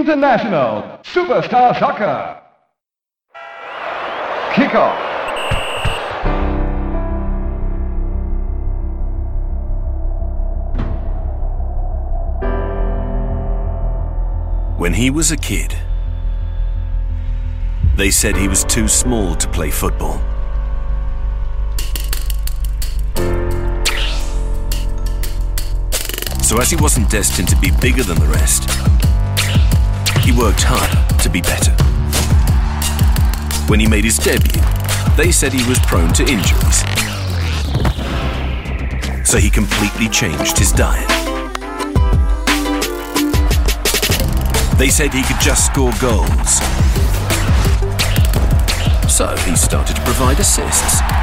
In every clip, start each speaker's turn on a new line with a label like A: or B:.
A: International Superstar Soccer. Kickoff.
B: When he was a kid, they said he was too small to play football. So, as he wasn't destined to be bigger than the rest, he worked harder to be better. When he made his debut, they said he was prone to injuries. So, he completely changed his diet. They said he could just score goals. So he started to provide assists.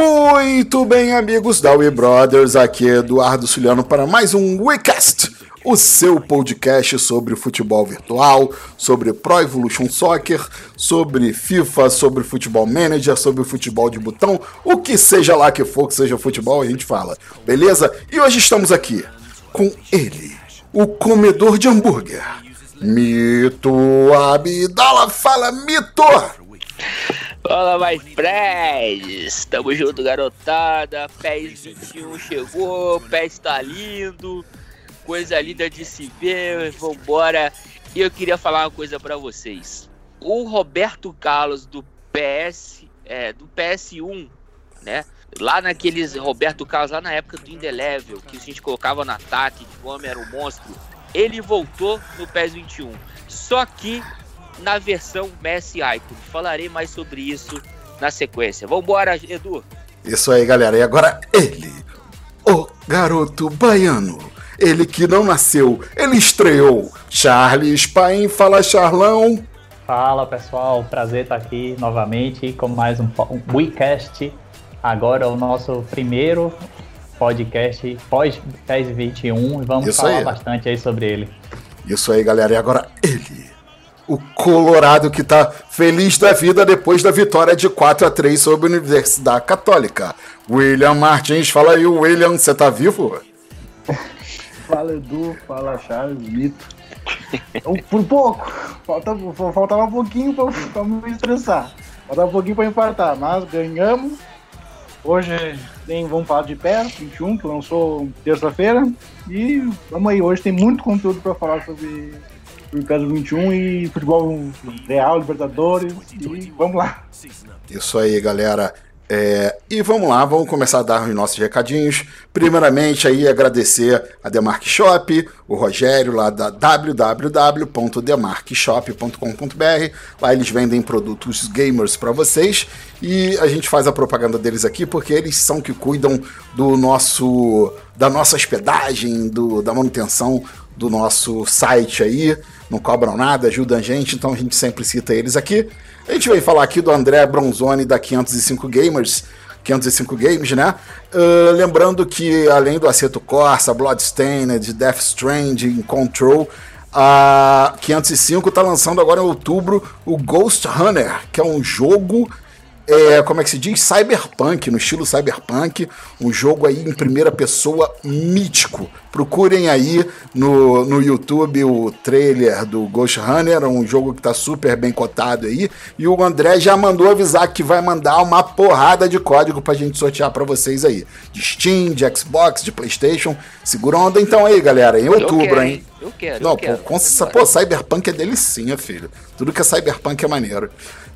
C: Muito bem, amigos da We Brothers, aqui é Eduardo Suliano para mais um WeCast, o seu podcast sobre futebol virtual, sobre Pro Evolution Soccer, sobre FIFA, sobre futebol manager, sobre futebol de botão, o que seja lá que for que seja futebol, a gente fala, beleza? E hoje estamos aqui com ele, o comedor de hambúrguer, Mito Abdala. Fala, Mito!
D: Fala, mais friends! Tamo junto, garotada. PES 21 chegou, PES tá lindo, coisa linda de se ver, vambora. E eu queria falar uma coisa para vocês. O Roberto Carlos do PS, é, do PS1, né? Lá naqueles Roberto Carlos, lá na época do Indelevel, que a gente colocava no ataque, que o homem era um monstro, ele voltou no PES 21. Só que na versão Messi Icon. Falarei mais sobre isso na sequência. Vambora, Edu!
C: Isso aí, galera. E agora ele, o garoto baiano. Ele que não nasceu, ele estreou. Charles Paim, fala Charlão.
E: Fala pessoal, prazer estar aqui novamente com mais um, um WeCast. Agora o nosso primeiro podcast pós-PES 21 vamos
C: Isso
E: falar
C: aí.
E: bastante aí sobre ele.
C: Isso aí, galera. E agora ele, o Colorado que tá feliz da vida depois da vitória de 4 a 3 sobre a Universidade Católica. William Martins, fala aí, William, você tá vivo?
F: Fala Edu, fala Charles, Mito. Então, Por pouco, falta, faltava um pouquinho pra me estressar. Faltava um pouquinho pra infartar, mas ganhamos. Hoje tem, vamos falar de pé, 21, que lançou terça-feira. E vamos aí, hoje tem muito conteúdo pra falar sobre o PES 21 e futebol real, Libertadores. E vamos lá.
C: Isso aí, galera. É, e vamos lá, vamos começar a dar os nossos recadinhos. Primeiramente, aí agradecer a Demark Shop, o Rogério lá da www.demarkshop.com.br. Lá eles vendem produtos gamers para vocês e a gente faz a propaganda deles aqui porque eles são que cuidam do nosso da nossa hospedagem, do, da manutenção do nosso site aí. Não cobram nada, ajudam a gente, então a gente sempre cita eles aqui. A gente vai falar aqui do André Bronzoni da 505 Gamers, 505 Games, né? Uh, lembrando que além do Aceto Corsa, Bloodstained, Death Stranding, Control, a 505 tá lançando agora em outubro o Ghost Runner, que é um jogo é, como é que se diz? Cyberpunk, no estilo cyberpunk, um jogo aí em primeira pessoa mítico. Procurem aí no, no YouTube o trailer do Ghost Runner, um jogo que tá super bem cotado aí. E o André já mandou avisar que vai mandar uma porrada de código pra gente sortear pra vocês aí. De Steam, de Xbox, de Playstation. Segura onda então aí, galera, em outubro, hein?
D: Eu quero,
C: Não,
D: eu quero.
C: com, pô, Cyberpunk é delicinha, filho. Tudo que é Cyberpunk é maneiro.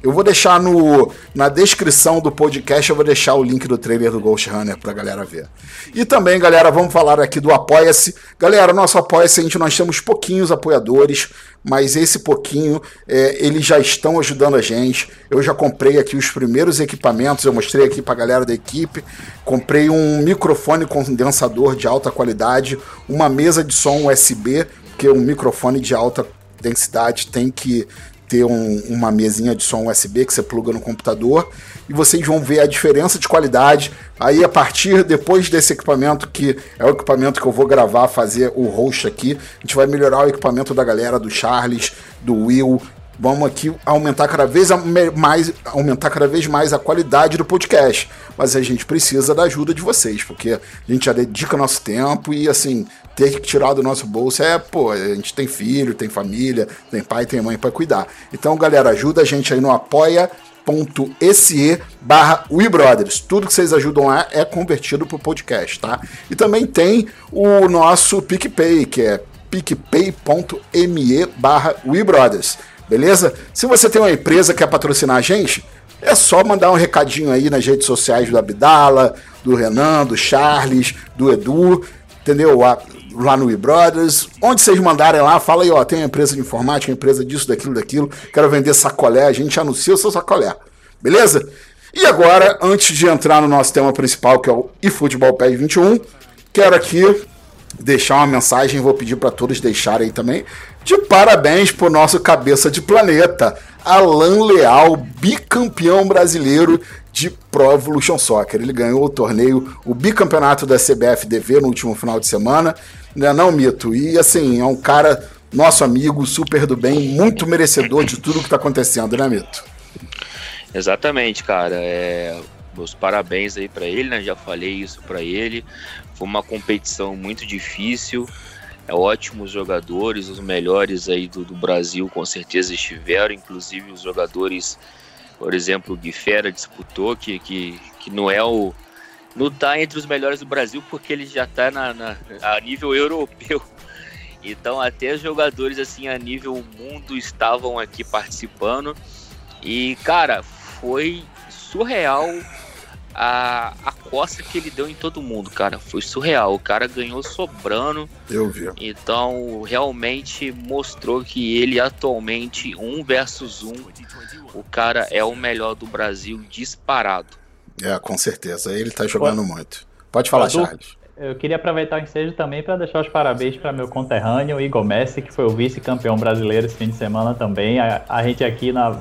C: Eu vou deixar no, na descrição do podcast, eu vou deixar o link do trailer do Ghost Runner pra galera ver. E também, galera, vamos falar aqui do Apoia-se. Galera, nosso Apoia-se, gente, nós temos pouquinhos apoiadores, mas esse pouquinho, é, eles já estão ajudando a gente. Eu já comprei aqui os primeiros equipamentos, eu mostrei aqui pra galera da equipe. Comprei um microfone condensador de alta qualidade, uma mesa de som USB, porque um microfone de alta densidade tem que ter um- uma mesinha de som USB que você pluga no computador e vocês vão ver a diferença de qualidade. Aí a partir depois desse equipamento que é o equipamento que eu vou gravar, fazer o host aqui, a gente vai melhorar o equipamento da galera do Charles, do Will vamos aqui aumentar cada vez mais, aumentar cada vez mais a qualidade do podcast. Mas a gente precisa da ajuda de vocês, porque a gente já dedica nosso tempo e assim, ter que tirar do nosso bolso é, pô, a gente tem filho, tem família, tem pai, tem mãe para cuidar. Então, galera, ajuda a gente aí no apoia.se barra WeBrothers. Tudo que vocês ajudam lá é convertido pro podcast, tá? E também tem o nosso PicPay, que é picpay.me barra WeBrothers beleza? Se você tem uma empresa que quer patrocinar a gente, é só mandar um recadinho aí nas redes sociais do Abdala, do Renan, do Charles, do Edu, entendeu? Lá no WeBrothers. Onde vocês mandarem lá, fala aí, ó, tem uma empresa de informática, uma empresa disso, daquilo, daquilo, quero vender sacolé, a gente anuncia o seu sacolé, beleza? E agora, antes de entrar no nosso tema principal, que é o eFootball PES 21, quero aqui deixar uma mensagem, vou pedir para todos deixarem também, de parabéns pro nosso cabeça de planeta, Alan Leal, bicampeão brasileiro de Pro Evolution Soccer. Ele ganhou o torneio, o bicampeonato da CBFDV no último final de semana, né, não, Mito? E assim, é um cara, nosso amigo, super do bem, muito merecedor de tudo que tá acontecendo, né, Mito?
D: Exatamente, cara. É, meus parabéns aí para ele, né? Já falei isso para ele. Foi uma competição muito difícil é, ótimos jogadores, os melhores aí do, do, Brasil com certeza estiveram, inclusive os jogadores, por exemplo, o Guifera disputou, que, que, que não é o. não está entre os melhores do Brasil porque ele já está na, na, a nível europeu. Então até jogadores assim a nível mundo estavam aqui participando. E cara, foi surreal a, a costa que ele deu em todo mundo, cara. Foi surreal. O cara ganhou sobrando.
C: Eu vi.
D: Então, realmente mostrou que ele atualmente, um versus um, o cara é o melhor do Brasil disparado.
C: É, com certeza. Ele tá jogando Pode... muito. Pode falar, Edu, Charles.
E: Eu queria aproveitar o ensejo também para deixar os parabéns para meu conterrâneo Igor Messi, que foi o vice-campeão brasileiro esse fim de semana também. A, a gente aqui na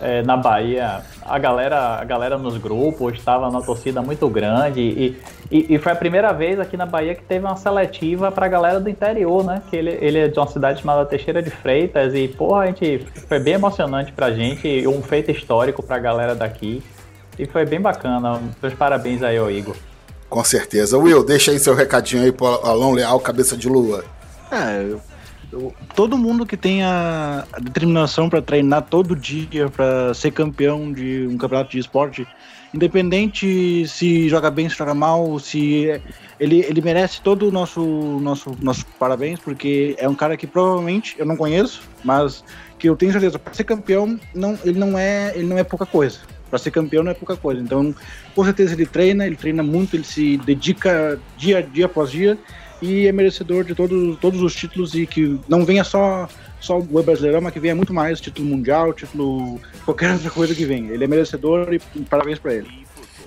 E: é, na Bahia, a galera, a galera nos grupos estava na torcida muito grande e, e, e, foi a primeira vez aqui na Bahia que teve uma seletiva para a galera do interior, né? Que ele, ele é de uma cidade chamada Teixeira de Freitas e, porra, a gente foi bem emocionante pra gente, um feito histórico para a galera daqui e foi bem bacana. Meus parabéns aí ao Igor.
C: Com certeza. Will, deixa aí seu recadinho aí pro Alão Leal, cabeça de lua.
F: É, todo mundo que tem a, determinação para treinar todo dia para ser campeão de um campeonato de esporte, independente se joga bem, se joga mal, se ele, ele merece todo o nosso nosso nosso parabéns porque é um cara que provavelmente eu não conheço, mas que eu tenho certeza para ser campeão não ele não é ele não é pouca coisa. Para ser campeão não é pouca coisa. Então, com certeza ele treina, ele treina muito, ele se dedica dia dia após dia e é merecedor de todos, todos os títulos e que não venha só só o Brasileirão, mas que venha muito mais título mundial, título qualquer outra coisa que venha. Ele é merecedor e parabéns para ele.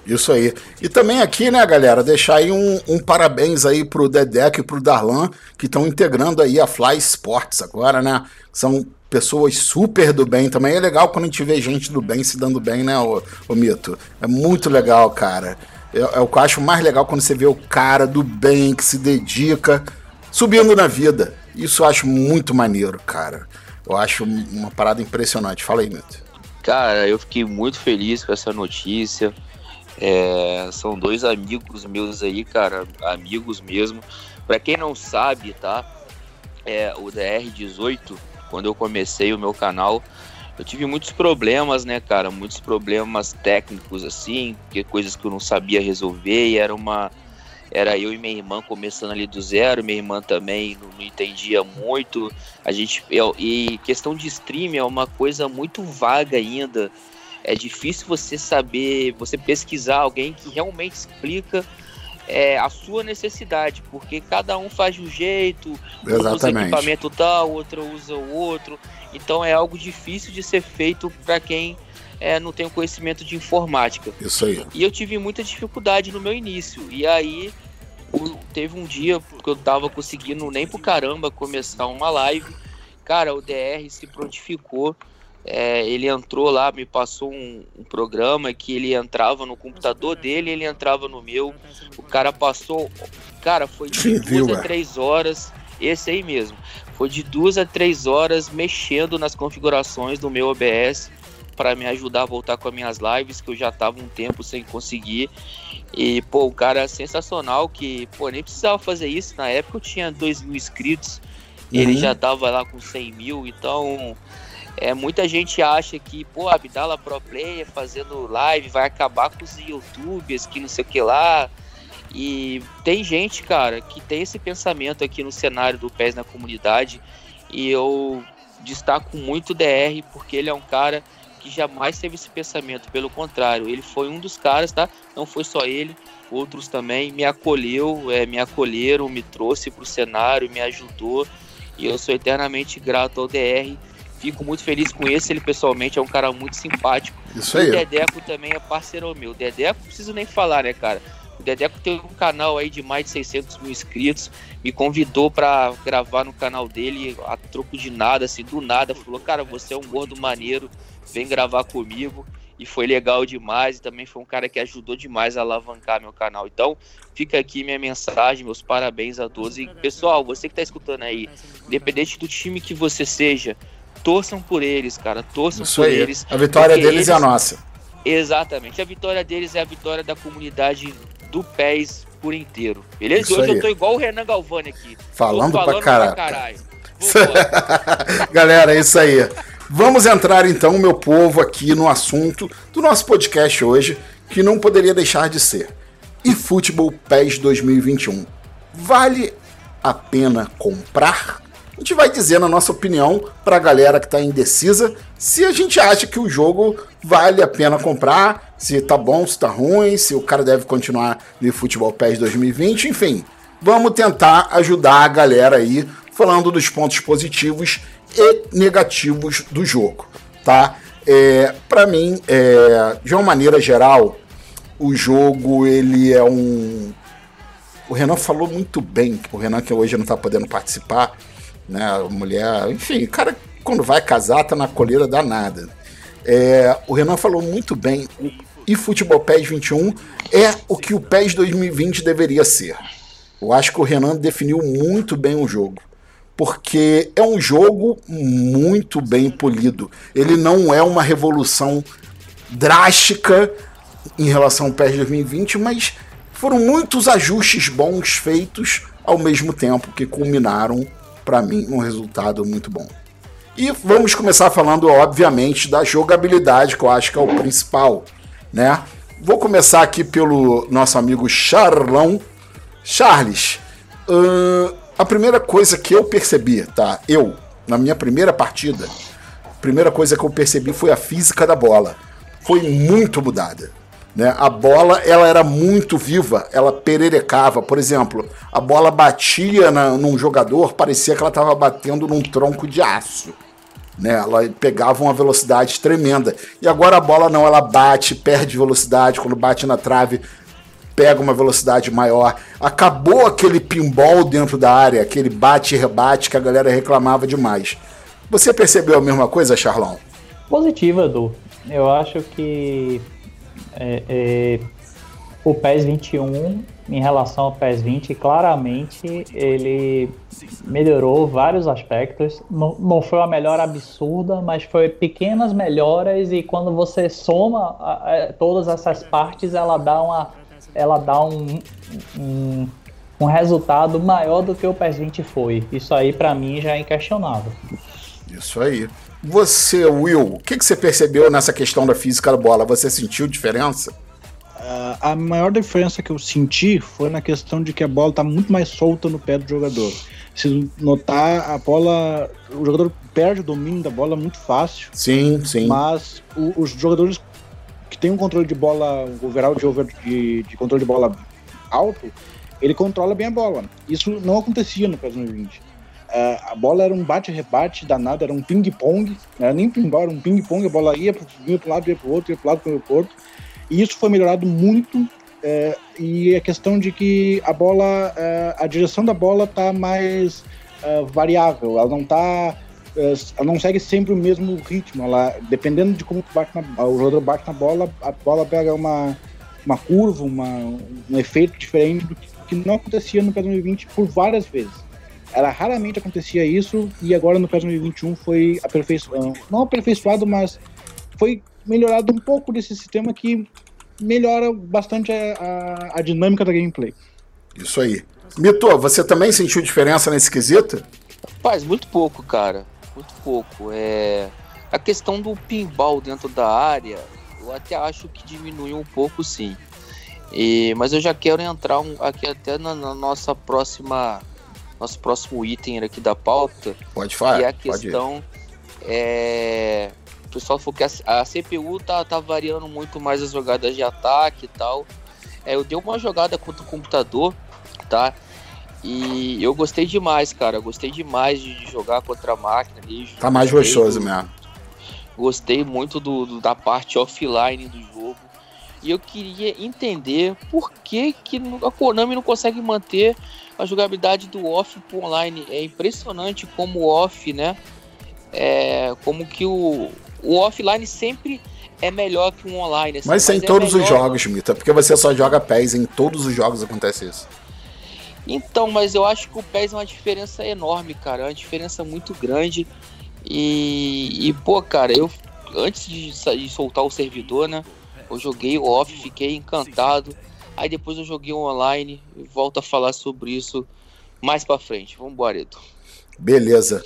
C: Isso aí. E também aqui, né, galera, deixar aí um, um parabéns aí pro Dedeco e pro Darlan, que estão integrando aí a Fly Sports agora, né? São pessoas super do bem também. É legal quando a gente vê gente do bem se dando bem, né, o, o Mito? É muito legal, cara. É, é o que eu acho mais legal quando você vê o cara do bem que se dedica subindo na vida. Isso eu acho muito maneiro, cara. Eu acho uma parada impressionante. Fala aí, Mito.
D: Cara, eu fiquei muito feliz com essa notícia. É, são dois amigos meus aí, cara, amigos mesmo. Para quem não sabe, tá? É, o DR18, quando eu comecei o meu canal, eu tive muitos problemas, né, cara? Muitos problemas técnicos, assim, que coisas que eu não sabia resolver e era uma. Era eu e minha irmã começando ali do zero, minha irmã também não, não entendia muito. A gente. Eu, e questão de stream é uma coisa muito vaga ainda. É difícil você saber, você pesquisar alguém que realmente explica é, a sua necessidade, porque cada um faz de um jeito, um usa equipamento tal, outro usa o outro. Então é algo difícil de ser feito para quem é, não tem o conhecimento de informática.
C: Isso aí.
D: E eu tive muita dificuldade no meu início. E aí teve um dia que eu tava conseguindo nem pro caramba começar uma live. Cara, o DR se prontificou. É, ele entrou lá, me passou um, um, programa que ele entrava no computador dele, ele entrava no meu. O cara passou, cara, foi de duas a três horas esse aí mesmo. Foi de duas a três horas mexendo nas configurações do meu OBS para me ajudar a voltar com as minhas lives, que eu já tava um tempo sem conseguir. E, pô, o cara é sensacional que, pô, nem precisava fazer isso. Na época eu tinha 2 mil inscritos, uhum. ele já tava lá com 100 mil, então. É, muita gente acha que, pô, Abdala Pro Player fazendo live vai acabar com os youtubers, que não sei o que lá. E tem gente, cara, que tem esse pensamento aqui no cenário do PES na comunidade. E eu destaco muito o DR, porque ele é um cara que jamais teve esse pensamento. Pelo contrário, ele foi um dos caras, tá? Não foi só ele, outros também me acolheu, é, me acolheram, me trouxe para o cenário, me ajudou. E eu sou eternamente grato ao DR. Fico muito feliz com esse, ele pessoalmente é um cara muito simpático.
C: Isso aí.
D: O Dedeco também é parceiro meu. O Dedeco, não preciso nem falar, né, cara? O Dedeco tem um canal aí de mais de 600 mil inscritos. Me convidou para gravar no canal dele a troco de nada, assim, do nada. Falou, cara, você é um gordo maneiro vem gravar comigo e foi legal demais e também foi um cara que ajudou demais a alavancar meu canal. Então, fica aqui minha mensagem, meus parabéns a todos. E pessoal, você que está escutando aí, independente do time que você seja, torçam por eles, cara, torçam
C: Isso
D: por
C: aí.
D: eles.
C: A vitória deles eles... é a nossa.
D: Exatamente, a vitória deles é a vitória da comunidade do PES por inteiro. Beleza? Isso Hoje aí. eu tô igual o Renan Galvani aqui.
C: Falando, falando pra, pra caralho. Galera, é isso aí. Vamos entrar então, meu povo, aqui no assunto do nosso podcast hoje, que não poderia deixar de ser. E Futebol PES 2021. Vale a pena comprar? A gente vai dizer na nossa opinião para a galera que está indecisa se a gente acha que o jogo vale a pena comprar, se tá bom, se tá ruim, se o cara deve continuar no Futebol PES 2020, enfim. Vamos tentar ajudar a galera aí falando dos pontos positivos e negativos do jogo, tá? É, para mim, é, de uma maneira geral, o jogo ele é um. O Renan falou muito bem, o Renan que hoje não tá podendo participar, né? A mulher, enfim, o cara quando vai casar tá na coleira danada. É, o Renan falou muito bem. E Futebol PES 21 é o que o PES 2020 deveria ser. Eu acho que o Renan definiu muito bem o jogo porque é um jogo muito bem polido. Ele não é uma revolução drástica em relação ao PES 2020, mas foram muitos ajustes bons feitos ao mesmo tempo que culminaram para mim num resultado muito bom. E vamos começar falando, obviamente, da jogabilidade, que eu acho que é o principal, né? Vou começar aqui pelo nosso amigo Charlão. Charles, uh, a primeira coisa que eu percebi, tá? Eu, na minha primeira partida, a primeira coisa que eu percebi foi a física da bola. Foi muito mudada. Né? A bola ela era muito viva, ela pererecava. Por exemplo, a bola batia na, num jogador, parecia que ela estava batendo num tronco de aço. Né? Ela pegava uma velocidade tremenda. E agora a bola não, ela bate, perde velocidade, quando bate na trave, pega uma velocidade maior. Acabou aquele pinball dentro da área, aquele bate e rebate que a galera reclamava demais. Você percebeu a mesma coisa, Charlão?
E: Positiva, Edu. Eu acho que é, é, o PES 21, em relação ao PES 20, claramente ele melhorou vários aspectos. Não, não foi uma melhora absurda, mas foi pequenas melhoras e quando você soma a, a, todas essas partes, ela dá uma ela dá um, um, um resultado maior do que o PES 20 foi. Isso aí para mim já é inquestionável.
C: Isso aí. Você, Will, o que, que você percebeu nessa questão da física da bola? Você sentiu diferença?
A: Uh, a maior diferença que eu senti foi na questão de que a bola está muito mais solta no pé do jogador. Se notar, a bola. O jogador perde o domínio da bola muito fácil.
C: Sim, sim.
A: Mas o, os jogadores tem um controle de bola, um overall de, over, de, de, controle de bola alto, ele controla bem a bola. Isso não acontecia no PES 2020. Uh, a bola era um bate-rebate danado, era um ping-pong, não era nem pinball, era um ping-pong, a bola ia para um lado, ia para o outro, ia para o lado, ia para o outro. E isso foi melhorado muito. Uh, e a questão de que a bola, uh, a direção da bola está mais uh, variável, ela não é, ela não segue sempre o mesmo ritmo. Ela, dependendo de como na, o jogador bate na bola, a bola pega uma, uma curva, uma, um efeito diferente do que, que não acontecia no PES 2020 por várias vezes. Ela raramente acontecia isso e agora no PES 2021 foi aperfeiçoado, não aperfeiçoado, mas foi melhorado um pouco desse sistema que melhora bastante a, a, a dinâmica da gameplay.
C: Isso aí. Mito, você também sentiu diferença nesse quesito?
D: Faz muito pouco, cara. Muito pouco. É... A questão do pinball dentro da área, eu até acho que diminuiu um pouco, sim. E... Mas eu já quero entrar um... aqui até na, na, nossa próxima. Nosso próximo item aqui da pauta.
C: Pode falar.
D: Que é a questão. É... O pessoal falou que a, a CPU tá, tá variando muito mais as jogadas de ataque e tal. É, eu dei uma jogada contra o computador, tá? E eu gostei demais, cara. Gostei demais de jogar contra a máquina ali.
C: Tá mais gostoso do... mesmo.
D: Gostei muito do, do, da parte offline do jogo. E eu queria entender por que, que a Konami não consegue manter a jogabilidade do off pro online. É impressionante como o off, né? É, como que o, o offline sempre é melhor que um online.
C: Assim, mas, mas em é todos melhor... os jogos, Mita, porque você só joga PES, em todos os jogos acontece isso.
D: Então, mas eu acho que o PES é uma diferença enorme, cara. É uma diferença muito grande. E, e pô, cara, eu antes de, de soltar o servidor, né? Eu joguei o off, fiquei encantado. Aí depois eu joguei online e volto a falar sobre isso mais para frente. Vambora, Edu.
C: Beleza.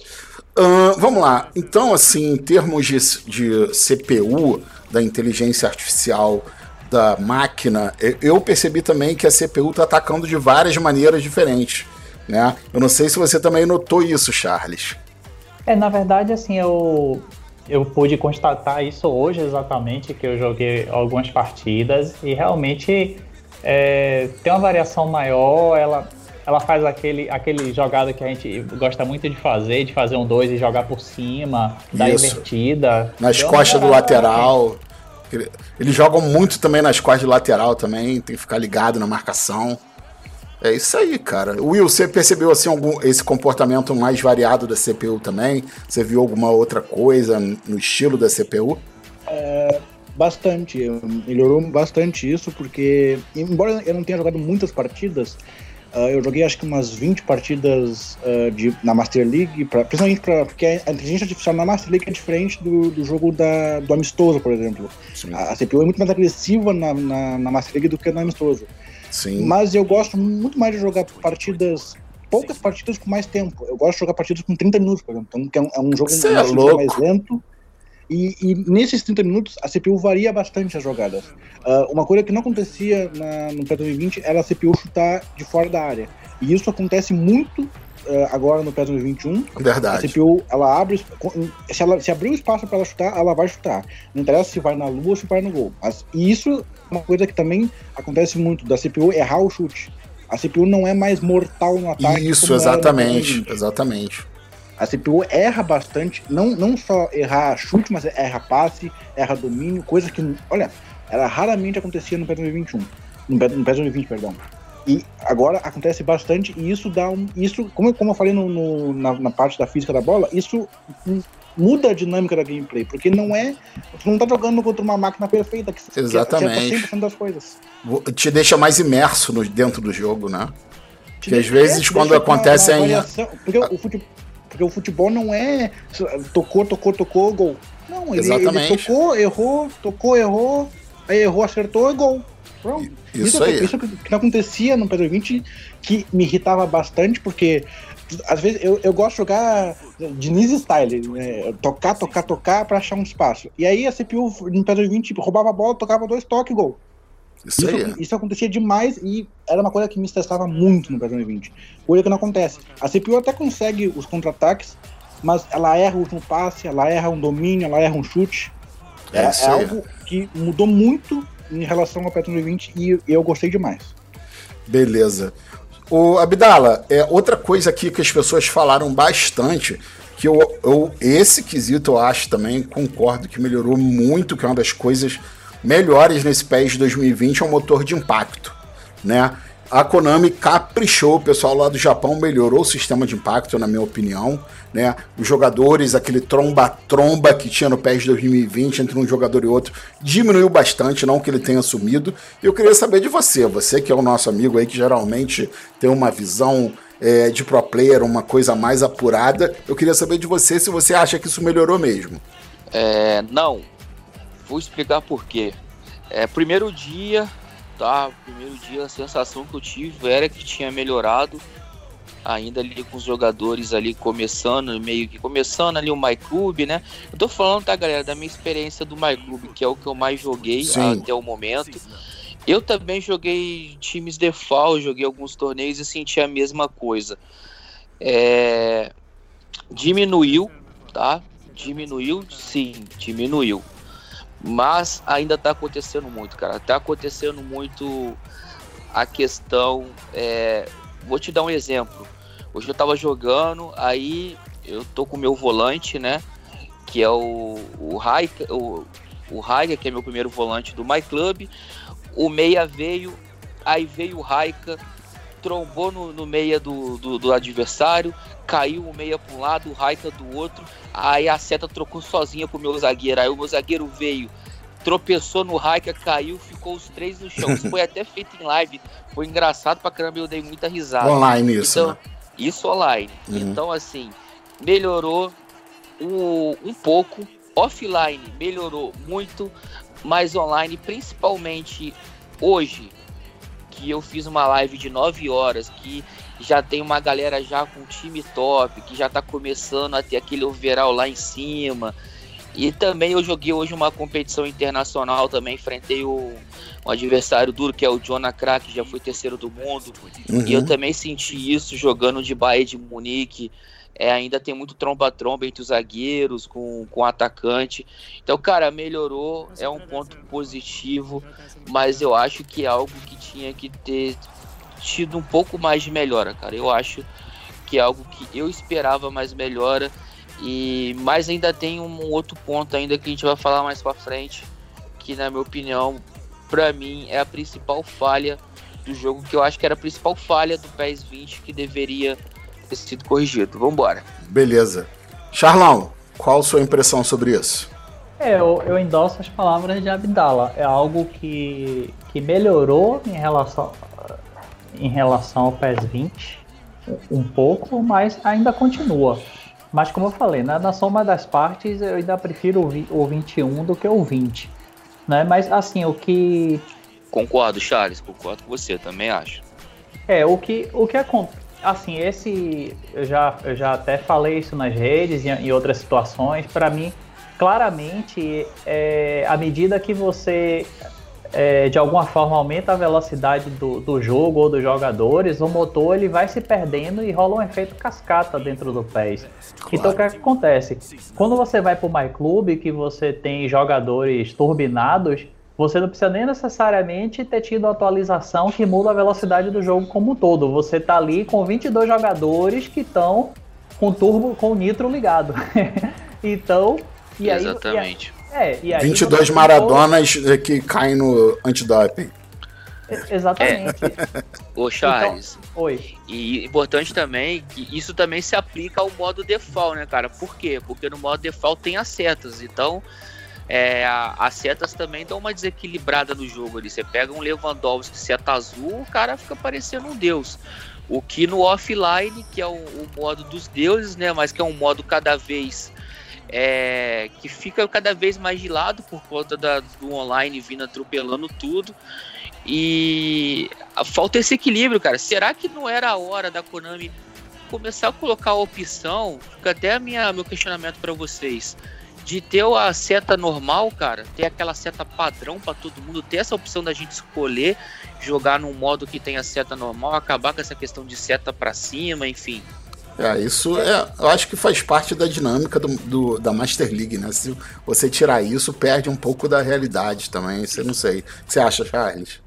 C: Uh, vamos lá. Então, assim, em termos de, de CPU, da inteligência artificial da máquina, eu percebi também que a CPU está atacando de várias maneiras diferentes. Né? Eu não sei se você também notou isso, Charles.
E: É, na verdade, assim, eu, eu pude constatar isso hoje exatamente, que eu joguei algumas partidas e realmente é, tem uma variação maior, ela, ela faz aquele, aquele jogada que a gente gosta muito de fazer, de fazer um 2 e jogar por cima, dar invertida.
C: Nas costas do lateral. Eles jogam muito também nas costas de lateral também, tem que ficar ligado na marcação. É isso aí, cara. Will, você percebeu assim algum esse comportamento mais variado da CPU também? Você viu alguma outra coisa no estilo da CPU?
A: É, bastante. Melhorou bastante isso, porque, embora eu não tenha jogado muitas partidas, Uh, eu joguei acho que umas 20 partidas uh, de, na Master League, pra, principalmente pra, porque a inteligência artificial na Master League é diferente do, do jogo da, do amistoso, por exemplo. A, a, CPU é muito mais agressiva na, na, na, Master League do que no amistoso.
C: Sim.
A: Mas eu gosto muito mais de jogar partidas, poucas partidas com mais tempo. Eu gosto de jogar partidas com 30 minutos, por exemplo. Então, é um, é um jogo
C: é
A: mais lento. E, e, nesses 30 minutos, a CPU varia bastante as jogadas. Uh, uma coisa que não acontecia na, no PES 2020 era a CPU chutar de fora da área. E isso acontece muito uh, agora no PES 2021.
C: Verdade.
A: A CPU, ela abre. Se, ela, se abrir o espaço para ela chutar, ela vai chutar. Não interessa se vai na lua ou se vai no gol. Mas, e isso é uma coisa que também acontece muito, da CPU errar o chute. A CPU não é mais mortal no ataque.
C: Isso, exatamente. Exatamente.
A: A CPU erra bastante, não, não só errar chute, mas erra passe, erra domínio, coisa que, olha, ela raramente acontecia no PES 2021. No PES, no PES 2020, perdão. E agora acontece bastante, e isso dá um. Isso, como, como eu falei no, no na, na, parte da física da bola, isso muda a dinâmica da gameplay, porque não é. Tu não tá jogando contra uma máquina perfeita que,
C: Exatamente.
A: que 100% das coisas.
C: Te deixa mais imerso no, dentro do jogo, né? Porque às vezes quando acontece
A: uma, uma Porque o futebol porque o futebol não é tocou, tocou, tocou, gol. Não, ele, ele tocou, errou, tocou, errou, aí errou, acertou, gol. Pronto.
C: Isso, isso, aí.
A: Isso que não acontecia no Pedro 20 que me irritava bastante, porque às vezes eu, eu gosto de jogar Diniz style, né? tocar, tocar, tocar para achar um espaço. E aí a CPU no Pedro 20 roubava a bola, tocava dois toques, gol.
C: Isso, isso, aí.
A: isso acontecia demais e era uma coisa que me estressava muito no 2020. Coisa que não acontece. A CPU até consegue os contra-ataques, mas ela erra o último passe, ela erra um domínio, ela erra um chute. É, é, é algo que mudou muito em relação ao PES 2020 e eu gostei demais.
C: Beleza. O Abdala, é outra coisa aqui que as pessoas falaram bastante, que eu, eu esse quesito eu acho também, concordo que melhorou muito, que é uma das coisas melhores nesse PES 2020 é o motor de impacto, né? A Konami caprichou, o pessoal lá do Japão melhorou o sistema de impacto, na minha opinião. Né? Os jogadores, aquele tromba-tromba que tinha no PES 2020 entre um jogador e outro, diminuiu bastante, não que ele tenha sumido. Eu queria saber de você, você que é o nosso amigo aí, que geralmente tem uma visão é, de pro player, uma coisa mais apurada. Eu queria saber de você se você acha que isso melhorou mesmo.
D: É, não. Vou explicar por quê. É, primeiro dia, tá? Primeiro dia a sensação que eu tive era que tinha melhorado ainda ali com os jogadores ali começando, meio que começando ali o My Club, né? Eu tô falando, tá, galera, da minha experiência do My Club, que é o que eu mais joguei Sim. até o momento. Eu também joguei times de joguei alguns torneios e senti a mesma coisa. É... Diminuiu, tá? Diminuiu, sim, diminuiu. Mas ainda tá acontecendo muito, cara. Tá acontecendo muito a questão. É... Vou te dar um exemplo. Hoje eu tava jogando, aí eu tô com o meu volante, né? Que é o, o o, o que é meu primeiro volante do My Club. O meia veio, aí veio o Raika, trombou no, no meia do, do, do, adversário, caiu o meia para um lado, o Raika do outro, aí a seta trocou sozinha pro meu zagueiro, aí o meu zagueiro veio, tropeçou no Raika, caiu, ficou os três no chão. Isso foi até feito em live, foi engraçado pra caramba, eu dei muita risada.
C: Online isso,
D: então,
C: né?
D: Isso online. Uhum. Então, assim, melhorou um, um pouco. Offline melhorou muito, mas online, principalmente hoje, que eu fiz uma live de 9 horas, que já tem uma galera já com time top, que já tá começando a ter aquele overall lá em cima. E também eu joguei hoje uma competição internacional também, enfrentei o, um adversário duro que é o Jonah Crack, que já foi terceiro do mundo. Uhum. E eu também senti isso jogando de Bahia de Munique. É, ainda tem muito tromba-tromba entre os zagueiros, com, com o atacante. Então, cara, melhorou, é um ponto positivo, mas eu acho que é algo que tinha que ter tido um pouco mais de melhora, cara. Eu acho que é algo que eu esperava mais melhora e mas ainda tem um outro ponto ainda que a gente vai falar mais para frente, que na minha opinião, para mim é a principal falha do jogo, que eu acho que era a principal falha do PES 20 que deveria ter sido corrigido. Vamos embora.
C: Beleza. Charlão, qual a sua impressão sobre isso?
E: É, eu, eu endosso as palavras de Abdala. É algo que, que melhorou em relação, em relação ao PES 20 um pouco, mas ainda continua. Mas como eu falei, né, na soma das partes eu ainda prefiro o, o 21 do que o 20. Né? Mas assim, o que.
D: Concordo, Charles, concordo com você, também acho.
E: É, o que, o que acontece. Assim, esse. Eu já, eu já até falei isso nas redes e em outras situações. Para mim, claramente, é, à medida que você é, de alguma forma aumenta a velocidade do, do jogo ou dos jogadores, o motor ele vai se perdendo e rola um efeito cascata dentro do PES. Então o que, é que acontece? Quando você vai para o MyClub, que você tem jogadores turbinados, você não precisa nem necessariamente ter tido atualização que muda a velocidade do jogo como um todo. Você tá ali com 22 jogadores que estão com turbo, com nitro ligado. então,
D: e Exatamente.
E: Aí, é, e aí
C: 22 Maradonas for... que caem no antidoping.
E: Exatamente.
D: É. Ô Charles.
E: Então, oi.
D: E importante também que isso também se aplica ao modo default, né, cara? Por quê? Porque no modo default tem as setas. Então, é, as setas também dão uma desequilibrada no jogo ali. Você pega um Lewandowski seta azul, o cara fica parecendo um deus. O que no offline, que é o, o modo dos deuses, né? Mas que é um modo cada vez é, que fica cada vez mais de lado por conta da, do online vindo atropelando tudo. E falta esse equilíbrio, cara. Será que não era a hora da Konami começar a colocar a opção? Fica até a minha, meu questionamento para vocês. De ter a seta normal, cara, ter aquela seta padrão para todo mundo, ter essa opção da gente escolher jogar num modo que tem a seta normal, acabar com essa questão de seta para cima, enfim.
C: É, isso é, eu acho que faz parte da dinâmica do, do, da Master League, né? Se você tirar isso, perde um pouco da realidade também. Você não sei. O que você acha, Charles?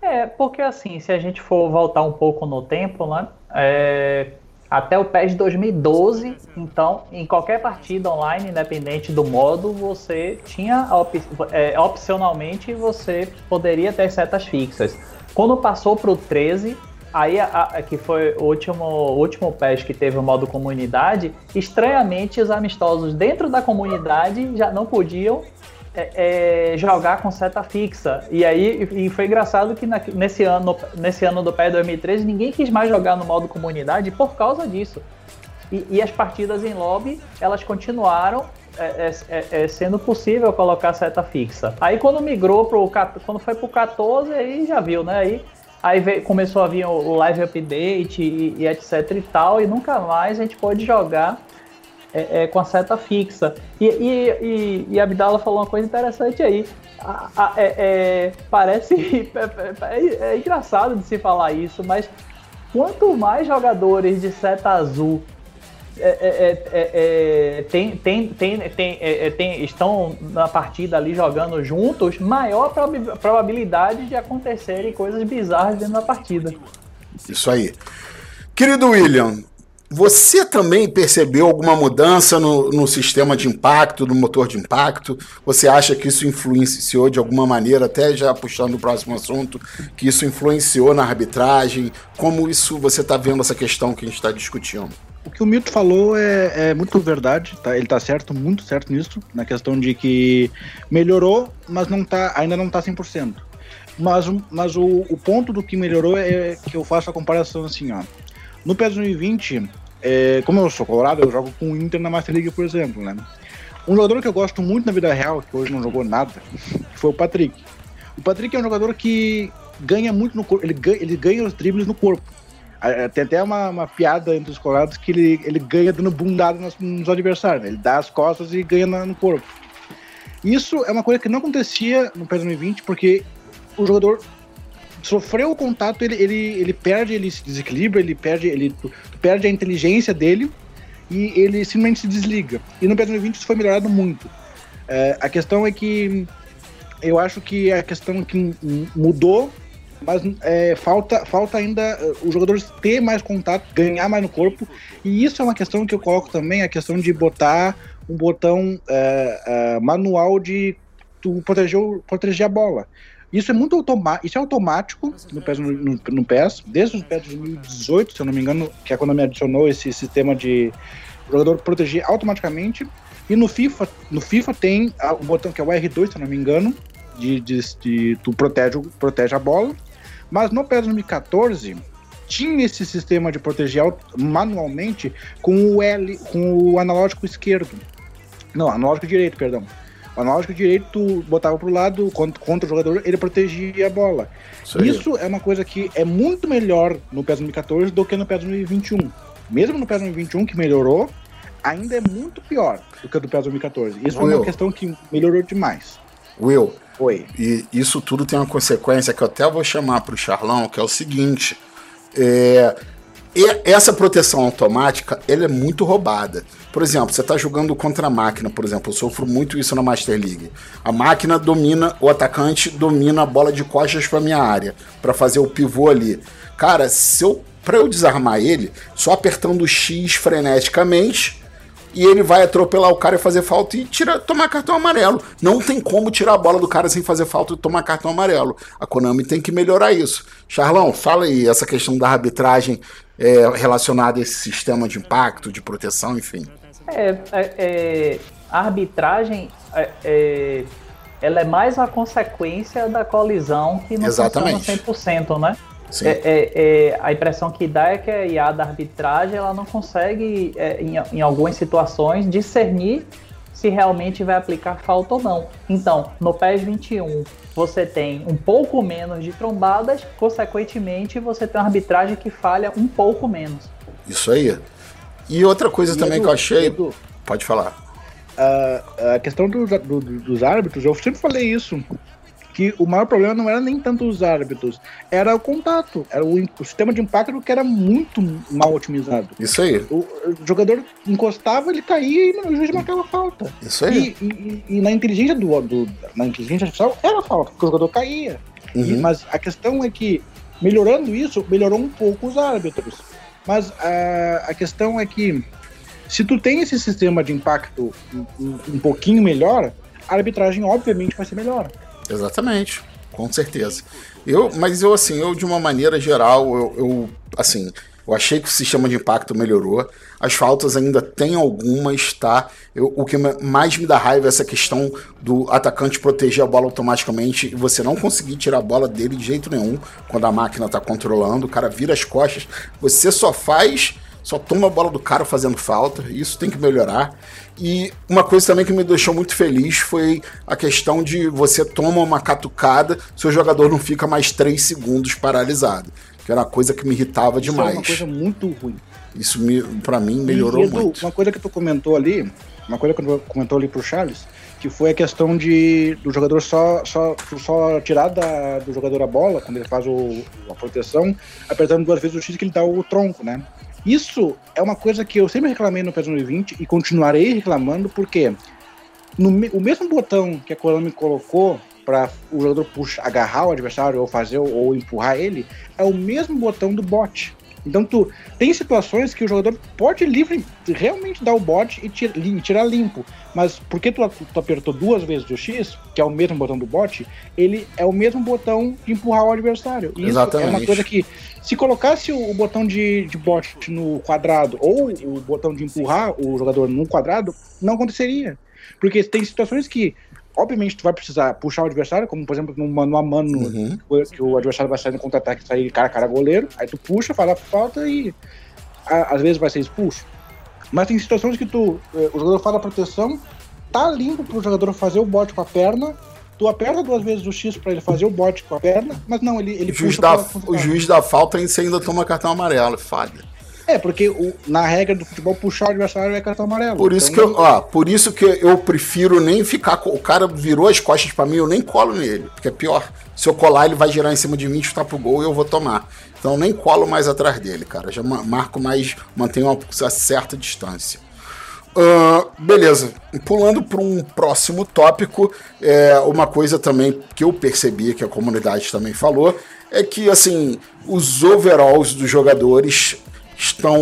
E: É, porque assim, se a gente for voltar um pouco no tempo, né? É, até o PES 2012, então, em qualquer partida online, independente do modo, você tinha op é, opcionalmente você poderia ter setas fixas. Quando passou para o 13, Aí, a, a, que foi o último, último patch que teve o modo comunidade, estranhamente os amistosos dentro da comunidade já não podiam é, é, jogar com seta fixa. E aí e foi engraçado que na, nesse, ano, nesse ano do PES 2013 ninguém quis mais jogar no modo comunidade por causa disso. E, e as partidas em lobby elas continuaram é, é, é, sendo possível colocar seta fixa. Aí quando migrou pro quando foi pro 14 aí já viu, né? Aí Aí veio, começou a vir o, live update e, e, etc e tal, e nunca mais a gente pode jogar é, é, com a seta fixa. E, e, e, e Abdala falou uma coisa interessante aí. A, a, é, é parece. É, é, é, engraçado de se falar isso, mas quanto mais jogadores de seta azul tem, tem, tem, tem, estão na partida ali jogando juntos, maior probabilidade de acontecerem coisas bizarras dentro da partida.
C: Isso aí. Querido William, você também percebeu alguma mudança no, no, sistema de impacto, no motor de impacto? Você acha que isso influenciou de alguma maneira, até já puxando o próximo assunto, que isso influenciou na arbitragem? Como isso você está vendo essa questão que a gente está discutindo?
A: O que o Milton falou é, é, muito verdade, tá? ele está certo, muito certo nisso, na questão de que melhorou, mas não tá, ainda não está 100%. Mas, mas o, o ponto do que melhorou é que eu faço a comparação assim, ó. No PES 2020, é, como eu sou colorado, eu jogo com o Inter na Master League, por exemplo, né? Um jogador que eu gosto muito na vida real, que hoje não jogou nada, foi o Patrick. O Patrick é um jogador que ganha muito no corpo, ele ganha, ele ganha os dribles no corpo. Tem até uma, uma piada entre os colorados que ele, ele ganha dando bundada nos, nos adversários, né? ele dá as costas e ganha no corpo. Isso é uma coisa que não acontecia no PES 2020, porque o jogador sofreu o contato, ele, ele, ele perde, ele se desequilibra, ele perde, ele perde a inteligência dele e ele simplesmente se desliga. E no PS20 isso foi melhorado muito. É, a questão é que eu acho que a questão que mudou, mas é, falta, falta ainda é, os jogadores ter mais contato, ganhar mais no corpo. E isso é uma questão que eu coloco também, a questão de botar um botão é, é manual de tu proteger, proteger a bola. Isso é muito automático, isso é automático no PES, no, no, no PES, desde o PES de 2018, se eu não me engano, que é quando me adicionou esse sistema de jogador proteger automaticamente. E no FIFA, no FIFA tem o botão que é o R2, se eu não me engano, de, de, de tu protege, protege a bola. Mas no PES 2014 tinha esse sistema de proteger manualmente com o L, com o analógico esquerdo. Não, analógico direito, perdão. O analógico direito, botava pro lado contra, o jogador, ele protegia a bola. Isso, Isso, é uma coisa que é muito melhor no PES 2014 do que no PES 2021. Mesmo no PES 2021, que melhorou, ainda é muito pior do que o do PES 2014. Isso Will. é uma questão que melhorou demais.
C: Will, Oi. E isso tudo tem uma consequência que eu até vou chamar para o Charlão, que é o seguinte: é, essa proteção automática ela é muito roubada. Por exemplo, você está jogando contra a máquina, por exemplo, eu sofro muito isso na Master League. A máquina domina, o atacante domina a bola de costas para minha área, para fazer o pivô ali. Cara, se eu para eu desarmar ele, só apertando o X freneticamente, e ele vai atropelar o cara e fazer falta e tira, tomar cartão amarelo. Não tem como tirar a bola do cara sem fazer falta e tomar cartão amarelo. A Konami tem que melhorar isso. Charlão, fala aí essa questão da arbitragem é, relacionada a esse sistema de impacto, de proteção, enfim.
E: É, é, é a arbitragem é, é, ela é mais a consequência da colisão que não Exatamente. funciona 100%, né? É, é, é, a impressão que dá é que a IA da arbitragem ela não consegue, é, em, em, algumas situações, discernir se realmente vai aplicar falta ou não. Então, no PES 21, você tem um pouco menos de trombadas, consequentemente, você tem uma arbitragem que falha um pouco menos.
C: Isso aí. E outra coisa e também Edu, que eu achei. Edu, pode falar.
A: A questão do, do, dos árbitros, eu sempre falei isso que o maior problema não era nem tanto os árbitros, era o contato, era o, o sistema de impacto que era muito mal otimizado.
C: Isso aí.
A: O, o jogador encostava, ele caía e o juiz marcava falta.
C: Isso aí.
A: E, e, e na inteligência do, do, na inteligência artificial era falta, porque o jogador caía. Uhum. E, mas a questão é que melhorando isso, melhorou um pouco os árbitros. Mas a, a questão é que se tu tem esse sistema de impacto um, um pouquinho melhor, a arbitragem obviamente vai ser melhor.
C: Exatamente, com certeza. Eu, mas eu assim, eu de uma maneira geral, eu, eu assim, Eu achei que o sistema de impacto melhorou. As faltas ainda tem algumas, tá? Eu, o que mais me dá raiva é essa questão do atacante proteger a bola automaticamente e você não conseguir tirar a bola dele de jeito nenhum quando a máquina tá controlando. O cara vira as costas. Você só faz só toma a bola do cara fazendo falta, isso tem que melhorar. E uma coisa também que me deixou muito feliz foi a questão de você toma uma catucada, seu jogador não fica mais 3 segundos paralisado, que era uma coisa que me irritava
A: Isso
C: demais.
A: é uma coisa muito ruim.
C: Isso me, para mim melhorou
A: e, Edu,
C: muito.
A: Uma coisa que tu comentou ali, uma coisa que tu comentou ali pro Charles, que foi a questão de do jogador só só, só tirar da, do jogador a bola quando ele faz o, a proteção, apertando duas vezes o X que ele dá o tronco, né? Isso é uma coisa que eu sempre reclamei no PES 2020 e continuarei reclamando, porque no, o mesmo botão que a Konami colocou para o jogador puxar, agarrar o adversário ou fazer ou empurrar ele, é o mesmo botão do bot. Então tu tem situações que o jogador pode livre realmente dar o bot e tira, tirar limpo, mas porque tu, tu, apertou duas vezes o X, que é o mesmo botão do bot, ele é o mesmo botão de empurrar o adversário. E
C: Exatamente.
A: Isso é uma coisa que se colocasse o, o botão de, de bot no quadrado ou o botão de empurrar o jogador no quadrado, não aconteceria. Porque tem situações que obviamente tu vai precisar puxar o adversário, como por exemplo no mano a mano,
C: Uhum.
A: que o adversário vai sair no contra-ataque, sair cara a cara goleiro, aí tu puxa, faz a falta e a- às vezes vai ser expulso. Mas tem situações que tu, eh, o jogador faz a proteção, tá limpo pro jogador fazer o bote com a perna, tu aperta duas vezes o X pra ele fazer o bote com a perna, mas não, ele, ele
C: O juiz, dá, o juiz dá falta e você ainda toma cartão amarelo, falha.
A: É, porque o- na regra do futebol, puxar o adversário é cartão amarelo.
C: Por isso,
A: Então,
C: que eu, ó, por isso que eu prefiro nem ficar. O cara virou as costas pra mim, eu nem colo nele. Porque é pior. Se eu colar, ele vai girar em cima de mim, chutar pro gol e eu vou tomar. Então eu nem colo mais atrás dele, cara. Já ma- marco mais, mantenho uma certa distância. Ah, beleza. Pulando para um próximo tópico, é, uma coisa também que eu percebi, que a comunidade também falou, é que assim, os overalls dos jogadores estão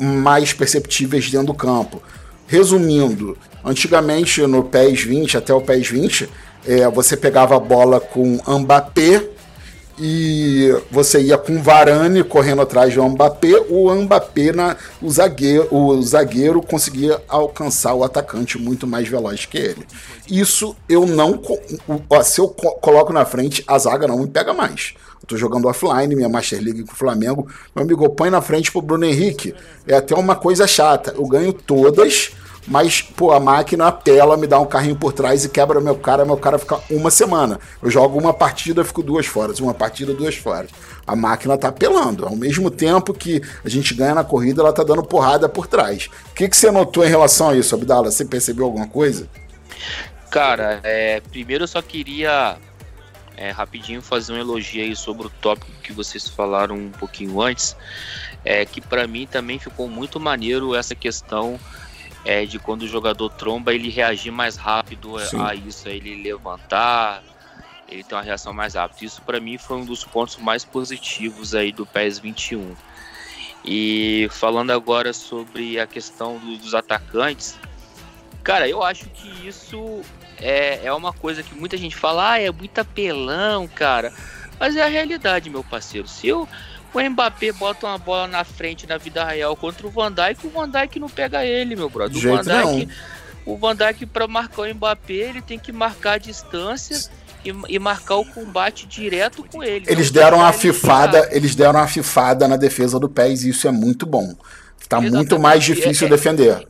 C: mais perceptíveis dentro do campo. Resumindo, antigamente no PES 20, até o PES 20, é, você pegava a bola com Mbappé e você ia com Varane correndo atrás do Mbappé, o Mbappé, na, o, zagueiro, o zagueiro conseguia alcançar o atacante muito mais veloz que ele. Isso eu não. ó, Se eu co- coloco na frente, a zaga não me pega mais. Tô jogando offline, minha Master League com o Flamengo. Meu amigo, põe na frente pro Bruno Henrique. É até uma coisa chata. Eu ganho todas. Mas, pô, a máquina apela, me dá um carrinho por trás e quebra meu cara, meu cara fica uma semana. Eu jogo uma partida, fico duas fora. Uma partida, duas fora. A máquina tá apelando. Ao mesmo tempo que a gente ganha na corrida, ela tá dando porrada por trás. O que, que você notou em relação a isso, Abdala? Você percebeu alguma coisa?
D: Cara, é, primeiro eu só queria é, rapidinho fazer um elogio aí sobre o tópico que vocês falaram um pouquinho antes. É que pra mim também ficou muito maneiro essa questão é, de quando o jogador tromba ele reagir mais rápido
C: Sim.
D: a isso, ele levantar, ele tem uma reação mais rápida. Isso pra mim foi um dos pontos mais positivos aí do PES 21. E falando agora sobre a questão do- dos atacantes, cara, eu acho que isso é, é uma coisa que muita gente fala, ah, é muito apelão, cara. Mas é a realidade, meu parceiro. Se o, o Mbappé bota uma bola na frente na vida real contra o Van Dijk, o Van Dijk não pega ele, meu brother.
C: De
D: O Van Dijk, o Van Dijk para marcar o Mbappé, ele tem que marcar a distância e, e marcar o combate direto com ele.
C: Eles
D: Não
C: deram uma
D: ele
C: fifada,
D: ficar-
C: eles deram uma fifada na defesa do PES e isso é muito bom. Tá muito
D: Exatamente.
C: mais difícil
D: É- é-
C: defender.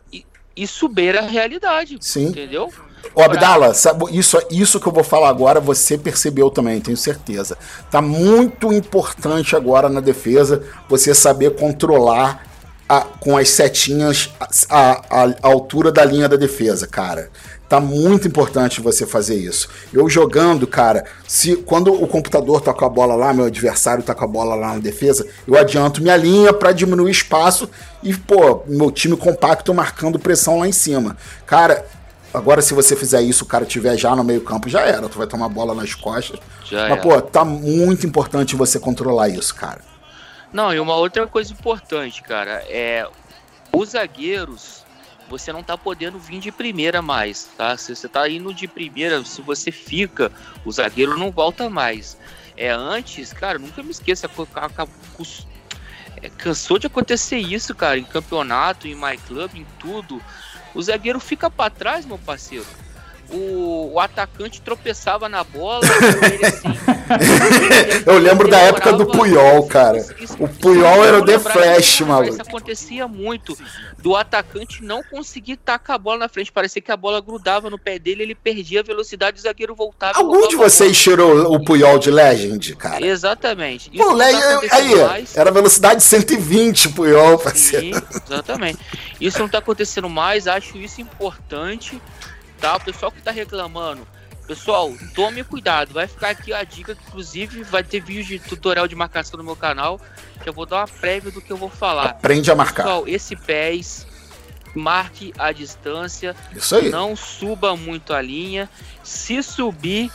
D: Isso beira a realidade,
C: Sim.
D: entendeu?
C: Ô, Abdala, sabe, isso, isso que eu vou falar agora, você percebeu também, tenho certeza. Tá muito importante agora na defesa você saber controlar a- com as setinhas a, a- a altura da linha da defesa, cara. Tá muito importante você fazer isso. Eu jogando, cara, se quando o computador tá com a bola lá, meu adversário tá com a bola lá na defesa, eu adianto minha linha para diminuir espaço e, pô, meu time compacto marcando pressão lá em cima. Cara, Agora, se você fizer isso, o cara tiver já no meio-campo, já era. Tu vai tomar bola nas costas.
D: Já
C: Mas,
D: é.
C: pô, tá muito importante você controlar isso, cara.
D: Não, e uma outra coisa importante, cara, é os zagueiros, você não tá podendo vir de primeira mais, tá? Se você tá indo de primeira, se você fica, o zagueiro não volta mais. É antes, cara, nunca me esqueça, cus- cansou de acontecer isso, cara, em campeonato, em my club, em tudo. O zagueiro fica para trás, meu parceiro o, o atacante tropeçava na bola. Ele, assim,
C: eu lembro da época do Puyol, cara. Isso, isso, o Puyol era o The Flash, mano.
D: Isso acontecia muito. Do atacante não conseguir tacar a bola na frente. Parecia que a bola grudava no pé dele, ele perdia a velocidade, o zagueiro voltava.
C: Algum de vocês tirou o Puyol de Legend, cara?
D: Exatamente.
C: Isso Pô, tá aí, mais. era velocidade 120 Puyol,
D: parceiro. Sim, exatamente. Isso não tá acontecendo mais, acho isso importante O pessoal que tá reclamando, pessoal, tome cuidado. Vai ficar aqui a dica, que inclusive vai ter vídeo de tutorial de marcação no meu canal, que eu vou dar uma prévia do que eu vou falar.
C: Aprende a marcar.
D: Pessoal, esse pés, marque a distância.
C: Isso aí.
D: Não suba muito a linha. Se subir,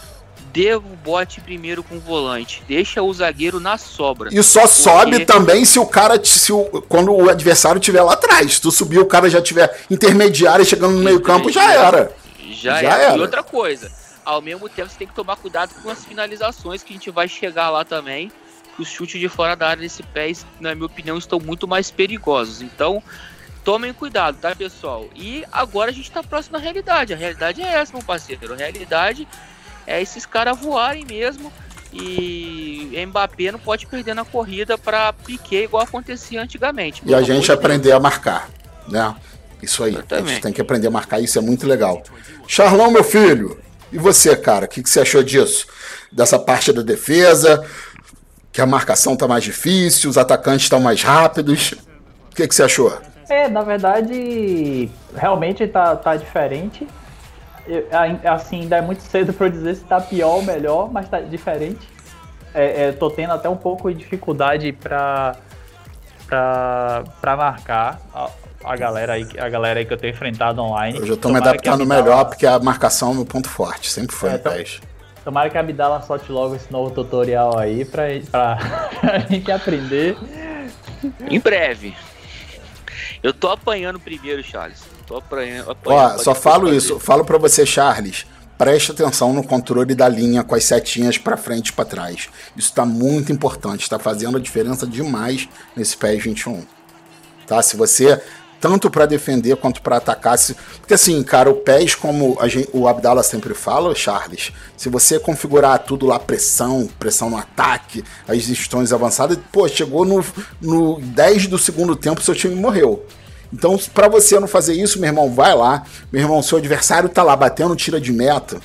D: devo bote primeiro com o volante. Deixa o zagueiro na sobra.
C: E só porque... sobe também se o cara. Se o, quando o adversário estiver lá atrás. Se tu subir, o cara já tiver intermediário chegando no meio-campo, já era.
D: Já, Já era. E outra coisa, ao mesmo tempo você tem que tomar cuidado com as finalizações que a gente vai chegar lá também. Os chutes de fora da área desse pé, na minha opinião, estão muito mais perigosos. Então, tomem cuidado, tá, pessoal? E agora a gente tá próximo da realidade. A realidade é essa, meu parceiro. A realidade é esses caras voarem mesmo. E Mbappé não pode perder na corrida para Piquet igual acontecia antigamente.
C: E a gente aprender a marcar, né? Isso aí. A gente tem que aprender a marcar, isso é muito legal. Charlão, meu filho, e você, cara? O que, que você achou disso? Dessa parte da defesa, que a marcação tá mais difícil, os atacantes estão mais rápidos. O que, que você achou?
E: É, na verdade, realmente tá, tá diferente. Eu, assim, ainda é muito cedo para dizer se tá pior ou melhor, mas tá diferente. É, é, tô tendo até um pouco de dificuldade para para marcar a galera aí, a galera aí que eu tenho enfrentado online.
C: Eu já tô me adaptando Abdala... melhor porque a marcação é meu ponto forte, sempre foi é, no PES.
E: Tomara que a Abdala solte logo esse novo tutorial aí pra, pra, pra gente aprender.
D: Em breve. Eu tô apanhando primeiro, Charles. Tô apanhando.
C: apanhando Ó, só falo isso, falo para você, Charles. Preste atenção no controle da linha com as setinhas para frente e para trás. Isso está muito importante, está fazendo a diferença demais nesse PES 21. Tá? Se você tanto para defender quanto para atacar. Porque assim, cara, o PES, como gente, o Abdallah sempre fala, Charles, se você configurar tudo lá, pressão, pressão no ataque, as gestões avançadas, pô, chegou no, no 10 do segundo tempo, seu time morreu. Então, para você não fazer isso, meu irmão, vai lá. Meu irmão, seu adversário tá lá batendo tira de meta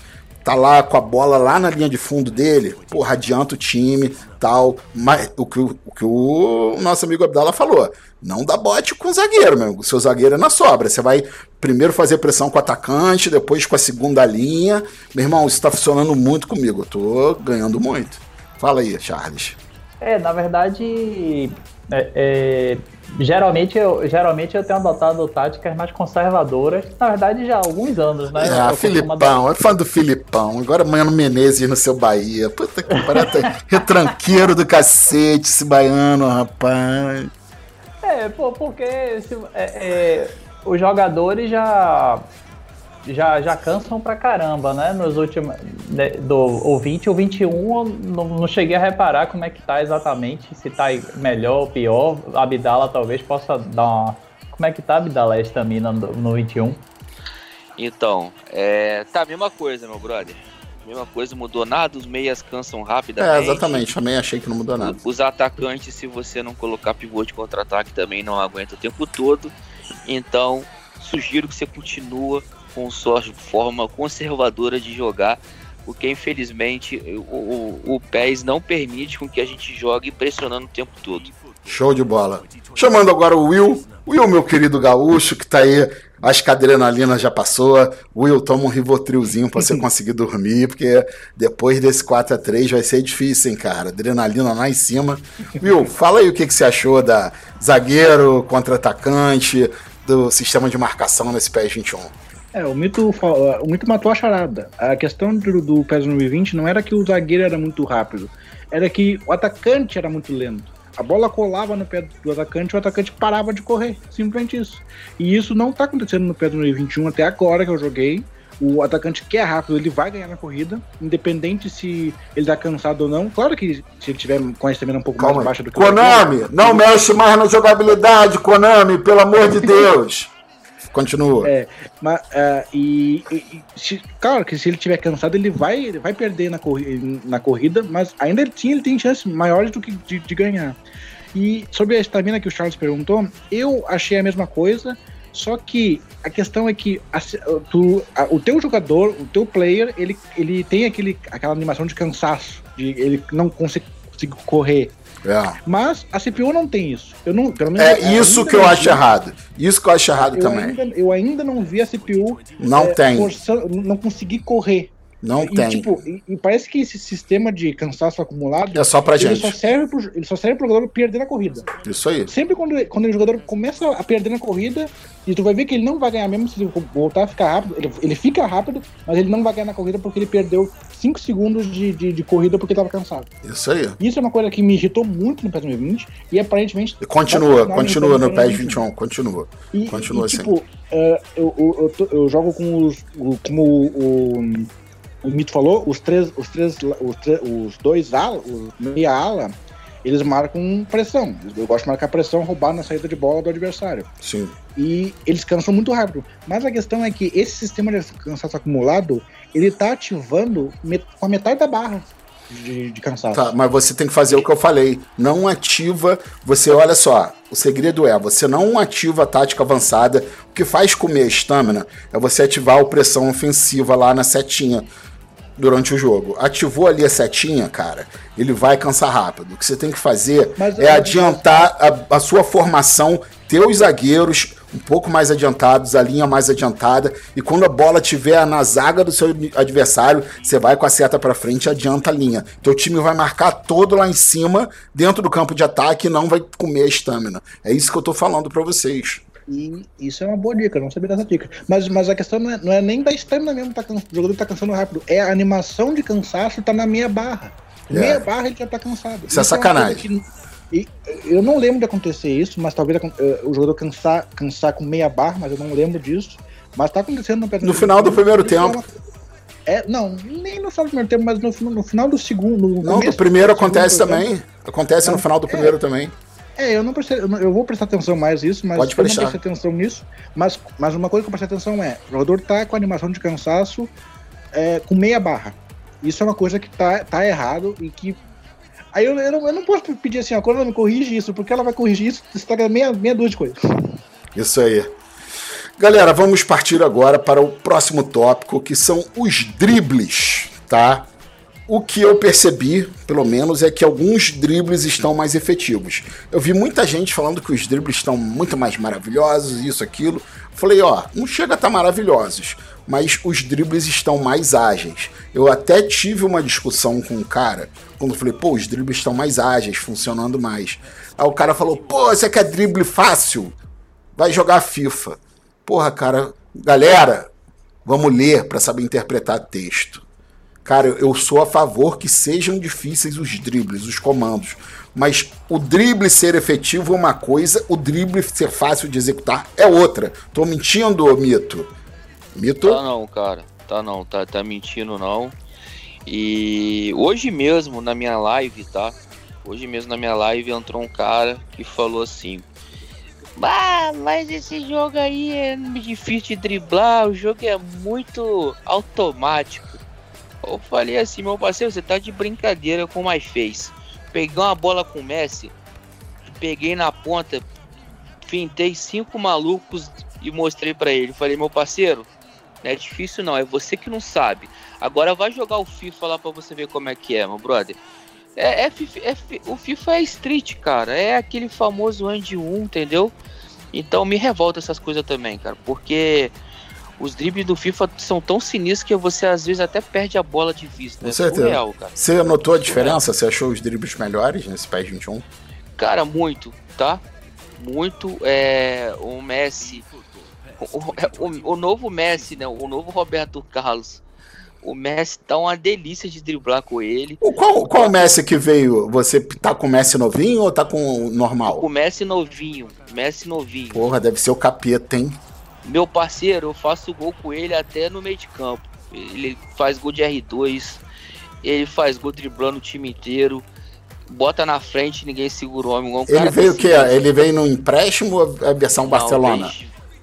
C: tá lá com a bola lá na linha de fundo dele, porra, adianta o time, tal. Mas o que o, o, que o nosso amigo Abdala falou, não dá bote com o zagueiro, meu. O seu zagueiro é na sobra. Você vai primeiro fazer pressão com o atacante, depois com a segunda linha. Meu irmão, isso tá funcionando muito comigo. Eu tô ganhando muito. Fala aí, Charles.
E: É, na verdade, é, é, geralmente, eu, geralmente eu tenho adotado táticas mais conservadoras, na verdade já há alguns anos, né?
C: É, eu Filipão, é fã do Filipão. Agora amanhã no Menezes no seu Bahia. Puta que pariu, retranqueiro do cacete esse baiano, rapaz.
E: É, pô, porque se, é, é, os jogadores já já, já cansam pra caramba, né? Nos últimos. Né, do, o 20 ou 21, não, não cheguei a reparar como é que tá exatamente, se tá melhor ou pior. Abdala talvez possa dar uma. Como é que tá Abdala a estamina no, no 21?
D: Então, é, tá a mesma coisa, meu brother. Mesma coisa, mudou nada, os meias cansam rapidamente.
C: É, exatamente, também achei que não mudou nada.
D: Os atacantes, se você não colocar pivô de contra-ataque, também não aguenta o tempo todo. Então, sugiro que você continua com sua forma conservadora de jogar, porque infelizmente o, o, o PES não permite com que a gente jogue pressionando o tempo todo.
C: Show de bola. Chamando agora o Will. Will, meu querido gaúcho, que tá aí. Acho que a adrenalina já passou. Will, toma um rivotrilzinho pra você conseguir dormir, porque depois desse 4 a 3 vai ser difícil, hein, cara. Adrenalina lá em cima. Will, fala aí o que, que você achou da zagueiro, contra-atacante, do sistema de marcação nesse PES 21.
A: É, o mito, o mito matou a charada. A questão do, do PES 2020 não era que o zagueiro era muito rápido, era que o atacante era muito lento. A bola colava no pé do atacante e o atacante parava de correr. Simplesmente isso. E isso não tá acontecendo no PES 2021 até agora que eu joguei. o atacante que é rápido, ele vai ganhar na corrida, independente se ele tá cansado ou não. Claro que se ele tiver com a estamina um pouco
C: Calma
A: mais
C: aí.
A: baixa do que
C: Konami, não mexe mais na jogabilidade, Konami, pelo amor de Deus. Continua.
A: É, mas, ah, e, e- se- claro que se ele tiver cansado, ele vai, ele vai perder na, corri na corrida, mas ainda ele, sim, ele tem chances maiores do que de, de ganhar. E sobre a estamina que o Charles perguntou, eu achei a mesma coisa, só que a questão é que a tu- a- o teu jogador, o teu player, ele, ele tem aquele, aquela animação de cansaço, de ele não consegue correr.
C: É.
A: Mas a CPU não tem isso. Eu não, pelo menos,
C: É isso que eu
A: não
C: acho
A: vi.
C: errado. Isso que eu acho errado
A: Eu
C: também.
A: ainda, eu ainda não vi a CPU
C: Não
A: é,
C: tem.
A: forçando- não consegui correr.
C: Não
A: e,
C: tem.
A: Tipo, e, e parece que esse sistema de cansaço acumulado
C: É só pra
A: ele
C: gente.
A: só serve pro, ele só serve pro jogador perder na corrida.
C: Isso aí.
A: Sempre quando, quando o jogador começa a perder na corrida, e tu vai ver que ele não vai ganhar mesmo se ele voltar a ficar rápido, ele, ele fica rápido, mas ele não vai ganhar na corrida porque ele perdeu 5 segundos de, de, de corrida porque tava cansado.
C: Isso aí.
A: Isso é uma coisa que me irritou muito no PES 2020 e aparentemente.
C: E Continua,
A: continuar
C: continua no PES
A: no
C: 21, continua.
A: e,
C: Continua
A: e, tipo, é, eu, eu, eu, eu jogo com os. como o, o, o Mito falou, os três. Os, três, os, tre- os dois ala, os meia ala, eles marcam pressão. Eu gosto de marcar pressão, roubar na saída de bola do adversário.
C: Sim.
A: E eles cansam muito rápido. Mas a questão é que esse sistema de cansaço acumulado, ele tá ativando com a metade da barra de, de cansaço.
C: Tá, mas você tem que fazer o que eu falei. Não ativa. Você, olha só, o segredo é: você não ativa a tática avançada. O que faz comer a estamina é você ativar a pressão ofensiva lá na setinha durante o jogo. Ativou ali a setinha, cara, ele vai cansar rápido. O que você tem que fazer
A: Mas-
C: é adiantar a, a sua formação, ter os zagueiros um pouco mais adiantados, a linha mais adiantada, e quando a bola estiver na zaga do seu adversário, você vai com a seta para frente e adianta a linha. Teu time vai marcar todo lá em cima, dentro do campo de ataque, e não vai comer a estamina. É isso que eu tô falando para vocês.
A: E isso é uma boa dica, não sabia dessa dica. Mas, mas a questão não é, não é nem da estamina mesmo, tá, can- o jogador tá cansando rápido. É a animação de cansaço tá na meia barra.
C: É.
A: Meia barra ele já tá cansado.
C: Isso é
A: uma
C: sacanagem.
A: coisa que- e, eu não lembro de acontecer isso, mas talvez eh, o jogador cansar, cansar com meia barra, mas eu não lembro disso. Mas tá acontecendo no
C: No final do primeiro
A: Isso é
C: tempo.
A: É, não, nem no final do primeiro tempo, mas no, no final do segundo. No
C: Não,
A: começo
C: primeiro
A: segundo,
C: acontece
A: exemplo.
C: também. Acontece no final do
A: é.
C: primeiro também.
A: É, eu não prestei, eu, vou prestar atenção mais nisso, mas
C: Pode
A: eu não prestei atenção nisso. Mas, mas uma coisa que eu prestei atenção é, o jogador tá com animação de cansaço é, com meia barra. Isso é uma coisa que tá, tá errado e que. Aí eu, eu, não, eu não posso pedir assim, quando ela me corrige isso, porque ela vai corrigir isso, estraga meia, meia dúzia de coisa.
C: Isso aí. Galera, vamos partir agora para o próximo tópico, que são os dribles, tá? O que eu percebi, pelo menos, é que alguns dribles estão mais efetivos. Eu vi muita gente falando que os dribles estão muito mais maravilhosos, isso, aquilo. Falei, ó, não chega a estar maravilhosos, mas os dribles estão mais ágeis. Eu até tive uma discussão com um cara, quando falei, pô, os dribles estão mais ágeis, funcionando mais. Aí o cara falou, pô, você quer drible fácil? Vai jogar FIFA. Porra, cara, galera, vamos ler para saber interpretar texto. Cara, eu sou a favor que sejam difíceis os dribles, os comandos. Mas o drible ser efetivo é uma coisa, o drible ser fácil de executar é outra. Tô mentindo, Mito? Mito?
D: Tá não, cara. Tá não, tá, tá mentindo não. E hoje mesmo na minha live, tá? Hoje mesmo na minha live entrou um cara que falou assim: Ah, mas esse jogo aí é difícil de driblar, o jogo é muito automático. Eu falei assim, meu parceiro, você tá de brincadeira com mais fez. Peguei uma bola com o Messi, peguei na ponta, fintei cinco malucos e mostrei pra ele. Falei, meu parceiro, não é difícil não, é você que não sabe. Agora vai jogar o FIFA lá pra você ver como é que é, meu brother. É, é é o FIFA é street, cara. É aquele famoso Andy 1, entendeu? Então me revolta essas coisas também, cara. Porque os dribles do FIFA são tão sinistros que você às vezes até perde a bola de vista.
C: Com
D: é
C: certeza.
D: surreal, cara.
C: Você notou a diferença? Você achou os dribles melhores nesse PES 21?
D: Cara, muito, tá? Muito. É, o Messi. O, o- o novo Messi, né? O novo Roberto Carlos. O Messi tá uma delícia de driblar com ele.
C: O Qual, qual Messi que veio? Você tá com o Messi novinho ou tá com o normal?
D: O Messi novinho. Messi novinho.
C: Porra, deve ser o capeta, hein?
D: Meu parceiro, eu faço gol com ele até no meio de campo. Ele faz gol de R2, ele faz gol driblando o time inteiro. Bota na frente, ninguém segura o homem. Um
C: ele veio o quê? Ele veio no empréstimo ou é a versão
D: Não,
C: Barcelona?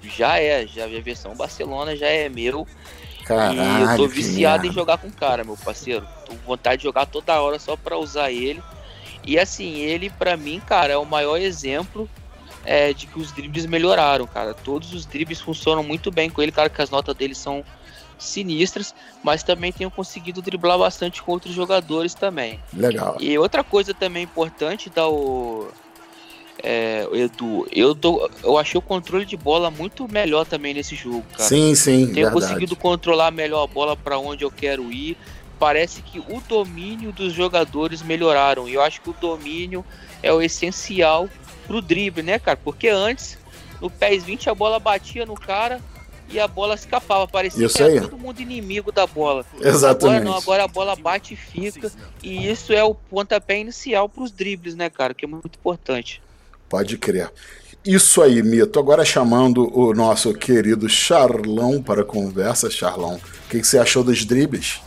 D: Já é, já a versão Barcelona já é meu.
C: Caralho,
D: e eu tô viciado em jogar com o cara, meu parceiro. Tô com vontade de jogar toda hora só pra usar ele. E assim, ele pra mim, cara, é o maior exemplo é, de que os dribles melhoraram, cara. Todos os dribles funcionam muito bem com ele, cara, que as notas dele são sinistras, mas também tenho conseguido driblar bastante com outros jogadores também.
C: Legal.
D: E outra coisa também importante da o é, Edu, eu tô, eu achei o controle de bola muito melhor também nesse jogo, cara.
C: Sim, sim,
D: Tenho
C: verdade.
D: conseguido controlar melhor a bola para onde eu quero ir. Parece que o domínio dos jogadores melhoraram. E eu acho que o domínio é o essencial pro drible, né, cara? Porque antes, no PES 20, a bola batia no cara e a bola escapava. Parecia
C: Isso
D: que era
C: aí.
D: todo mundo inimigo da bola.
C: Exatamente.
D: Agora não, agora a bola bate e fica. E isso é o pontapé inicial pros dribles, né, cara? Que é muito importante.
C: Pode crer. Isso aí, Mito. Agora chamando o nosso querido Charlão para a conversa. Charlão, o que, que você achou dos dribles?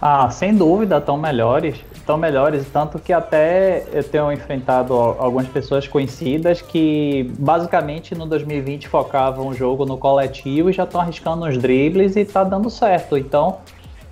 E: Ah, sem dúvida, estão melhores. Estão melhores, tanto que até eu tenho enfrentado al- algumas pessoas conhecidas que basicamente no 2020 focavam o jogo no coletivo e já estão arriscando uns dribles e tá dando certo. Então,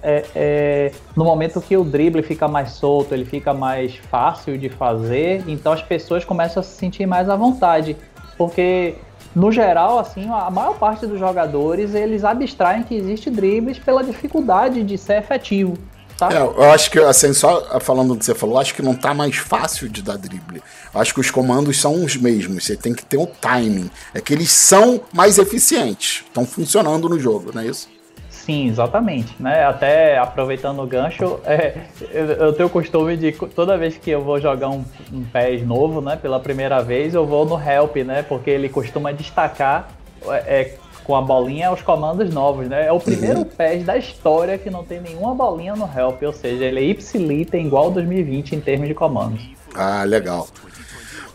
E: é- é, no momento que o drible fica mais solto, ele fica mais fácil de fazer, então as pessoas começam a se sentir mais à vontade. Porque, no geral, assim, a maior parte dos jogadores, eles abstraem que existe dribles pela dificuldade de ser efetivo, tá?
C: É, eu acho que, assim, só falando do que você falou, acho que não tá mais fácil de dar drible. Eu acho que os comandos são os mesmos. Você tem que ter o timing. É que eles são mais eficientes. Estão funcionando no jogo, não é isso?
E: Sim, exatamente. Né? Até aproveitando o gancho, é, eu, eu tenho o costume de toda vez que eu vou jogar um, um PES novo, né, pela primeira vez, eu vou no help, né, porque ele costuma destacar é, é, com a bolinha os comandos novos, né? É o primeiro PES da história que não tem nenhuma bolinha no help, ou seja, ele é ipsilita igual 2020 em termos de comandos.
C: Ah, legal.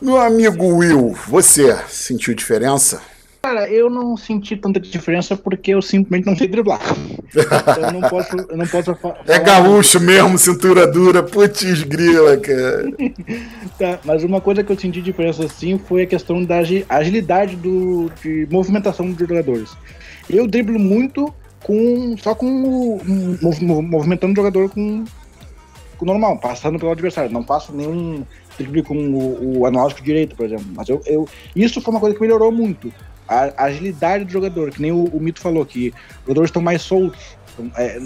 C: Meu amigo Will, você sentiu diferença?
A: Cara, eu não senti tanta diferença porque eu simplesmente não sei driblar. Eu não posso, eu não posso
C: É
A: falar-
C: gaúcho mesmo, cintura dura, putz grila, cara.
A: Tá, mas uma coisa que eu senti diferença assim foi a questão da agi- agilidade do, de movimentação dos jogadores. Eu driblo muito com só com o mov- mov- movimentando o jogador com, com o normal, passando pelo adversário. Não faço nenhum drible com o, o analógico direito, por exemplo. Mas eu, eu- isso foi uma coisa que melhorou muito. A, agilidade do jogador, que nem o, o Mito falou, que os jogadores estão mais soltos. Então, É,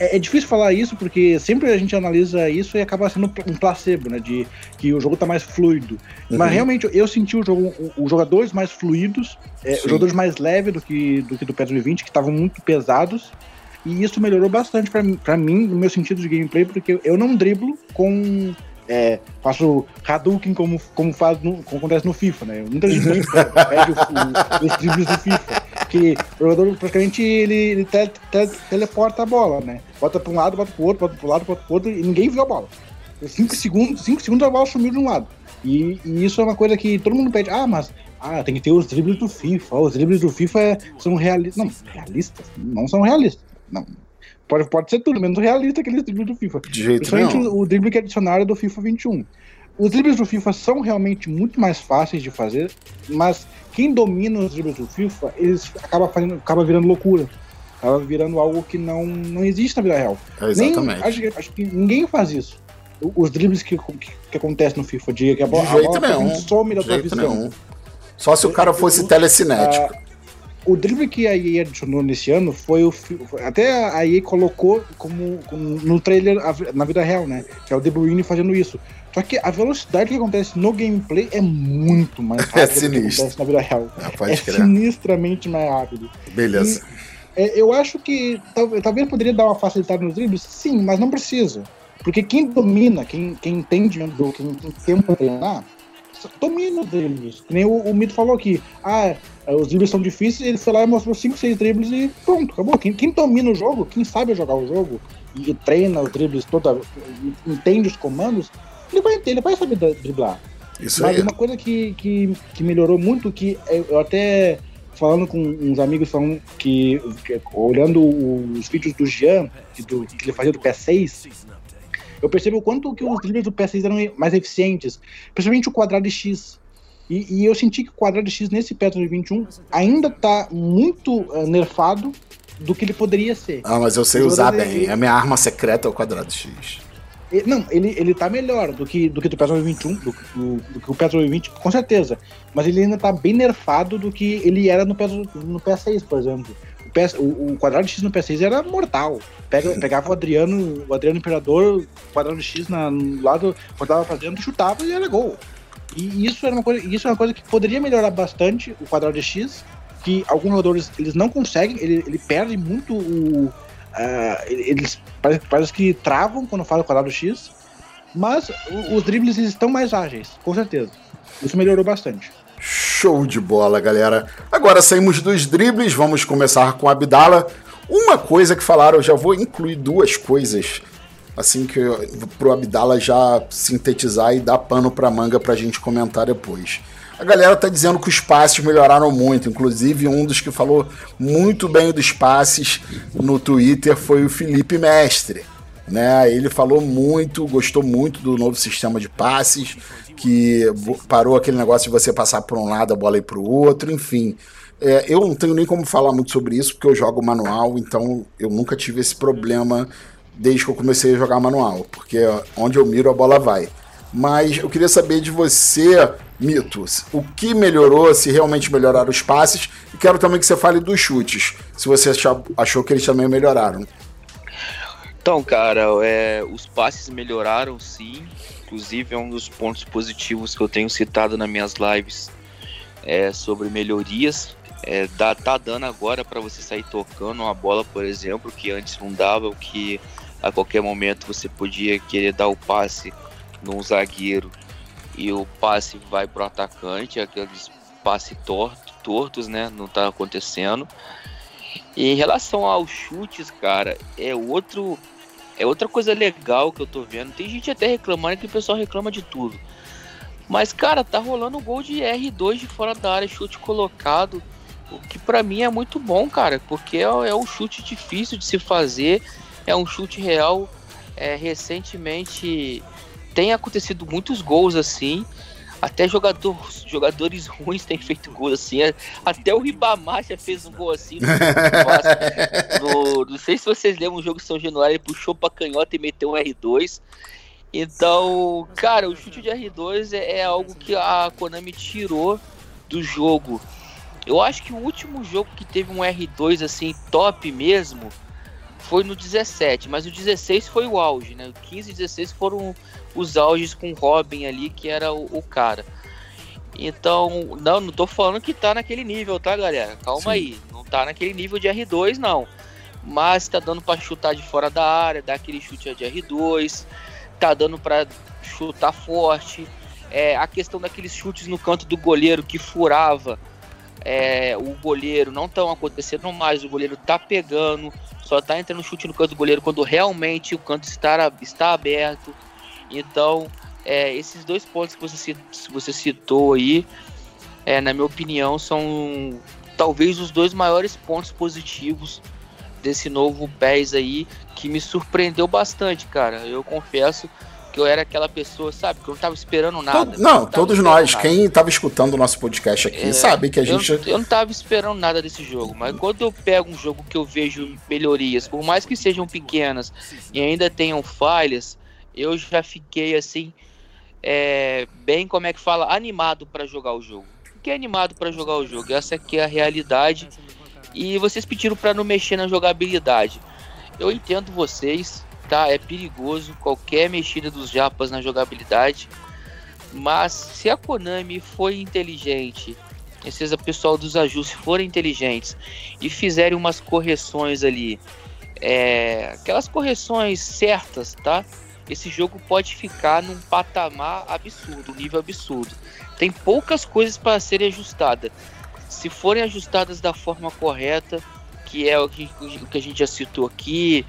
A: é, é difícil falar isso porque sempre a gente analisa isso e acaba sendo um placebo, né? De que o jogo tá mais fluido. Mas
C: Uhum.
A: realmente eu senti o jogo, os jogadores mais fluidos, é, os jogadores mais leves do que do que do PES 2020, que estavam muito pesados. E isso melhorou bastante mim, pra mim, no meu sentido de gameplay, porque eu não driblo com. É, faço Hadouken como, como, faz no, como acontece no FIFA, né? Muita gente pede o- o- os dribles do FIFA. Que o jogador praticamente ele, ele te- te- teleporta a bola, né? Bota pra um lado, bota pro outro, bota pro lado, bota pro outro e ninguém viu a bola. 5 segundos, cinco segundos a bola sumiu de um lado. E, e isso é uma coisa que todo mundo pede. Ah, mas ah, tem que ter os dribles do FIFA. Os dribles do FIFA são realistas. Não, realistas? Não são realistas. Não. Pode, pode ser tudo, menos realista aqueles dribles do FIFA.
C: De jeito
A: Principalmente
C: nenhum.
A: o, drible que é adicionário do FIFA 21. Os dribles do FIFA são realmente muito mais fáceis de fazer, mas quem domina os dribles do FIFA, eles acaba fazendo, acaba virando loucura. Acaba virando algo que não, não existe na vida real.
C: É, exatamente.
A: Nem, acho, que- acho que ninguém faz isso. Os dribles que, que, que acontecem no FIFA, de que a bola,
C: De
A: a
C: jeito
A: bola
C: nenhum.
A: some da tua visão.
C: nenhum. Só se o cara fosse telecinético.
A: Ah, o drible que a EA adicionou nesse ano foi o. Até a EA colocou como, como no trailer na vida real, né? Que é o De Bruyne fazendo isso. Só que a velocidade que acontece no gameplay é muito mais rápida do que acontece na vida real.
C: Ah,
A: é sinistramente mais rápido.
C: Beleza.
A: É, eu acho que tal- talvez poderia dar uma facilitada nos dribles, sim, mas não precisa. Porque quem domina, quem, quem entende o jogo, quem tem tempo pra treinar, os dribles. Que nem o, o Mito falou aqui. Ah, é, os dribles são difíceis, ele foi lá e mostrou 5, 6 dribles e pronto, acabou. Quem, quem domina o jogo, quem sabe jogar o jogo e, e treina os dribles toda, entende os comandos, ele vai, ele vai saber driblar.
C: Isso
A: Mas
C: aí.
A: uma coisa que, que, que melhorou muito, que eu até falando com uns amigos falando que, que olhando os vídeos do Jean, do, que ele fazia do PS6, eu percebo o quanto que os dribles do PS6 eram mais eficientes, principalmente o quadrado X. E, e eu senti que o quadrado X nesse PES 2021 ainda tá muito uh, nerfado do que ele poderia ser.
C: Ah, mas eu sei usar bem. A minha arma secreta é o quadrado X.
A: Não, ele, ele tá melhor do que, do que do PES 2021, do, do, do que o PES 2020, com certeza. Mas ele ainda tá bem nerfado do que ele era no, PES, no PS6, por exemplo. O, PS, o, o quadrado X no PS6 era mortal. Pega, pegava o Adriano, o Adriano Imperador, quadrado X na, no lado, rodava pra dentro, chutava e era gol. E isso era uma coisa, isso é uma coisa que poderia melhorar bastante o quadrado X, que alguns jogadores eles não conseguem, ele, ele perde muito o, Uh, eles parece, parece, que travam quando fala o quadrado X, mas os dribles estão mais ágeis, com certeza. Isso melhorou bastante.
C: Show de bola, galera. Agora saímos dos dribles, vamos começar com Abdala. Uma coisa que falaram, eu já vou incluir duas coisas, assim que pro Abdala já sintetizar e dar pano pra manga pra gente comentar depois. A galera tá dizendo que os passes melhoraram muito. Inclusive, um dos que falou muito bem dos passes no Twitter foi o Felipe Mestre. Né? Ele falou muito, gostou muito do novo sistema de passes, que parou aquele negócio de você passar por um lado, a bola ir para o outro, enfim. É, eu não tenho nem como falar muito sobre isso, porque eu jogo manual, então eu nunca tive esse problema desde que eu comecei a jogar manual, porque onde eu miro a bola vai. Mas eu queria saber de você, Mitos, o que melhorou, se realmente melhoraram os passes, e quero também que você fale dos chutes, se você achou, achou que eles também melhoraram.
D: Então, cara, é, os passes melhoraram sim, inclusive é um dos pontos positivos que eu tenho citado nas minhas lives é, sobre melhorias. É, dá, tá dando agora para você sair tocando uma bola, por exemplo, que antes não dava, que a qualquer momento você podia querer dar o passe num zagueiro e o passe vai pro atacante, aqueles passe torto, tortos, né? Não tá acontecendo. E em relação aos chutes, cara, é outro é outra coisa legal que eu tô vendo. Tem gente até reclamando que o pessoal reclama de tudo. Mas, cara, tá rolando gol de R2 de fora da área, chute colocado. O que para mim é muito bom, cara, porque é, é um chute difícil de se fazer. É um chute real. É, recentemente tem acontecido muitos gols assim. Até jogador, jogadores ruins têm feito gols assim. Até o Ribamar já fez um gol assim. No, no, não sei se vocês lembram o jogo São Januário, ele puxou pra canhota e meteu um R2. Então, cara, o chute de R2 é, é algo que a Konami tirou do jogo. Eu acho que o último jogo que teve um R2 assim top mesmo foi no 17, mas o 16 foi o auge, né? O 15 e 16 foram os auges com o Robin ali, que era o, o, cara. Então, não, não tô falando que tá naquele nível, tá, galera? Calma Sim. aí. Não tá naquele nível de R2, não. Mas tá dando para chutar de fora da área, dar aquele chute de R2. Tá dando para chutar forte. É, a questão daqueles chutes no canto do goleiro que furava é, o goleiro não estão acontecendo mais, o goleiro tá pegando, só tá entrando chute no canto do goleiro quando realmente o canto está, está aberto. Então, é, esses dois pontos que você, você citou aí, é, na minha opinião, são talvez os dois maiores pontos positivos desse novo PES aí, que me surpreendeu bastante, cara. Eu confesso que eu era aquela pessoa, sabe, que eu não tava esperando nada.
C: Todo, não, não todos nós, nada. quem tava escutando o nosso podcast aqui, é, sabe que a gente.
D: Eu, eu, não tava esperando nada desse jogo, mas quando eu pego um jogo que eu vejo melhorias, por mais que sejam pequenas e ainda tenham falhas, eu já fiquei assim, é, bem, como é que fala, animado para jogar o jogo. Fiquei animado para jogar o jogo, essa aqui é a realidade. E vocês pediram para não mexer na jogabilidade. Eu entendo vocês, tá? É perigoso qualquer mexida dos japas na jogabilidade. Mas se a Konami foi inteligente, e se o pessoal dos ajustes forem inteligentes e fizerem umas correções ali, é, aquelas correções certas, tá? Esse jogo pode ficar num patamar absurdo, um nível absurdo. Tem poucas coisas para serem ajustadas. Se forem ajustadas da forma correta, que é o que, o que a gente já citou aqui,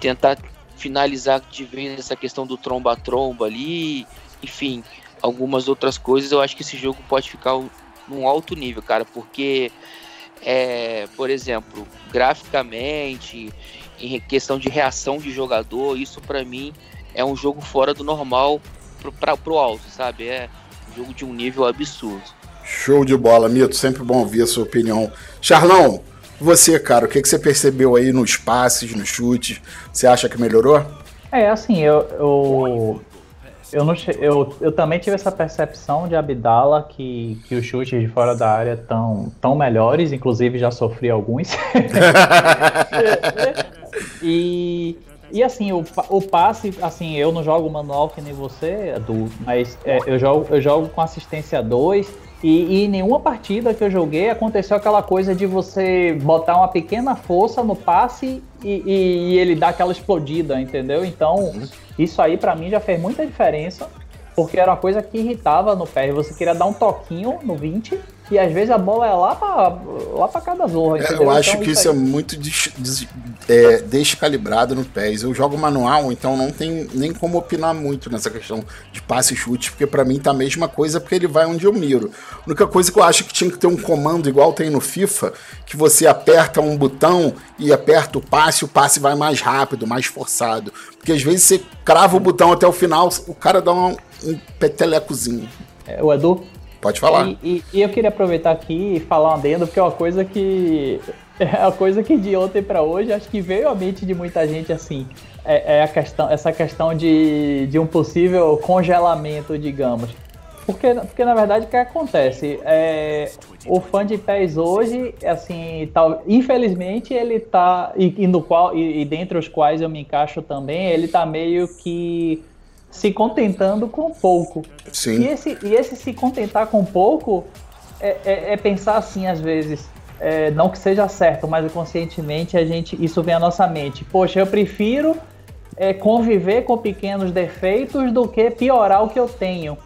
D: tentar finalizar de vez essa questão do tromba-tromba ali, enfim, algumas outras coisas, eu acho que esse jogo pode ficar num alto nível, cara, porque é, por exemplo, graficamente, em questão de reação de jogador, isso para mim é um jogo fora do normal pro, pra, pro alto, sabe? É um jogo de um nível absurdo.
C: Show de bola, Mito. Sempre bom ouvir a sua opinião. Charlão, você, cara, o que, que você percebeu aí nos passes, nos chutes? Você acha que melhorou?
E: É, assim, eu, eu, eu, não, eu, eu também tive essa percepção de Abdala que, que os chutes de fora da área estão tão melhores, inclusive já sofri alguns. e, e assim, o, o passe, assim, eu não jogo manual que nem você, Edu, mas é, eu, jogo, eu jogo com assistência 2 e, e em nenhuma partida que eu joguei aconteceu aquela coisa de você botar uma pequena força no passe e, e, e ele dar aquela explodida, entendeu? Então, uhum. isso aí para mim já fez muita diferença, porque era uma coisa que irritava no pé. Você queria dar um toquinho no 20 e às vezes a bola é lá pra, lá pra cada zorra.
C: É, eu acho então, que isso, é muito des, des, é, descalibrado no PES. Eu jogo manual, então não tem nem como opinar muito nessa questão de passe e chute, porque para mim tá a mesma coisa, porque ele vai onde eu miro. A única coisa que eu acho que tinha que ter um comando igual tem no FIFA, que você aperta um botão e aperta o passe, o passe vai mais rápido, mais forçado. Porque às vezes você crava o botão até o final, o cara dá um, um petelecozinho.
E: É, o Edu,
C: Pode falar.
E: E, e, e, eu queria aproveitar aqui e falar um adendo, porque é uma coisa que. É uma coisa que de ontem para hoje acho que veio à mente de muita gente assim. É, é, a questão, essa questão de, de um possível congelamento, digamos. Porque, porque na verdade o que acontece? É, o fã de pés hoje, assim, tal, infelizmente ele tá. E, e no qual, e, e dentre os quais eu me encaixo também, ele tá meio que se contentando com pouco.
C: Sim.
E: E esse, e esse se contentar com pouco é, é, é pensar assim, às vezes. É, não que seja certo, mas conscientemente a gente isso vem à nossa mente. Poxa, eu prefiro é, conviver com pequenos defeitos do que piorar o que eu tenho.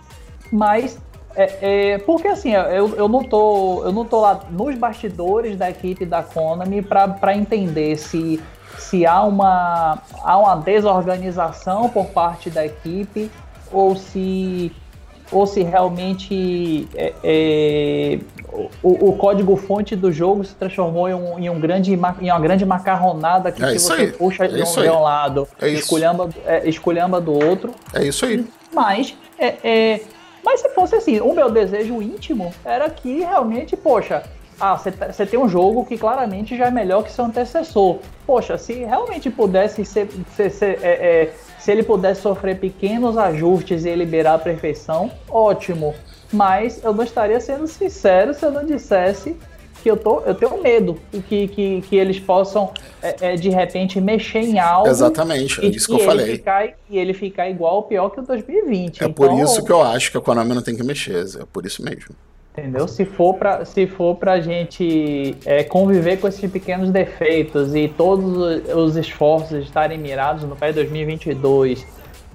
E: Mas é, é, porque assim, eu, eu, não tô, eu não tô lá nos bastidores da equipe da Konami para entender se se há uma, há uma desorganização por parte da equipe ou se, ou se realmente é, é, o, o código-fonte do jogo se transformou em um, em um grande, em uma grande macarronada que,
C: é
E: você
C: aí.
E: puxa
C: é
E: de, um, de um lado,
C: é
E: esculhamba, é, esculhamba do outro.
C: É isso aí.
E: Mas é, é, mas se fosse assim, o meu desejo íntimo era que realmente, poxa, ah, você tá, tem um jogo que claramente já é melhor que seu antecessor. Poxa, se realmente pudesse ser, ser, ser é, é, se ele pudesse sofrer pequenos ajustes e liberar a perfeição, ótimo. Mas eu não estaria sendo sincero se eu não dissesse que eu, tô, eu tenho medo que, que, que eles possam, é, é, de repente, mexer em algo.
C: Exatamente, é isso que eu falei.
E: Ficar, e ele ficar igual ou pior que o 2020.
C: É então, por isso que eu acho que a Konami não tem que mexer, é por isso mesmo.
E: Entendeu? Se for para se for pra gente é, conviver com esses pequenos defeitos e todos os esforços estarem mirados no PES 2022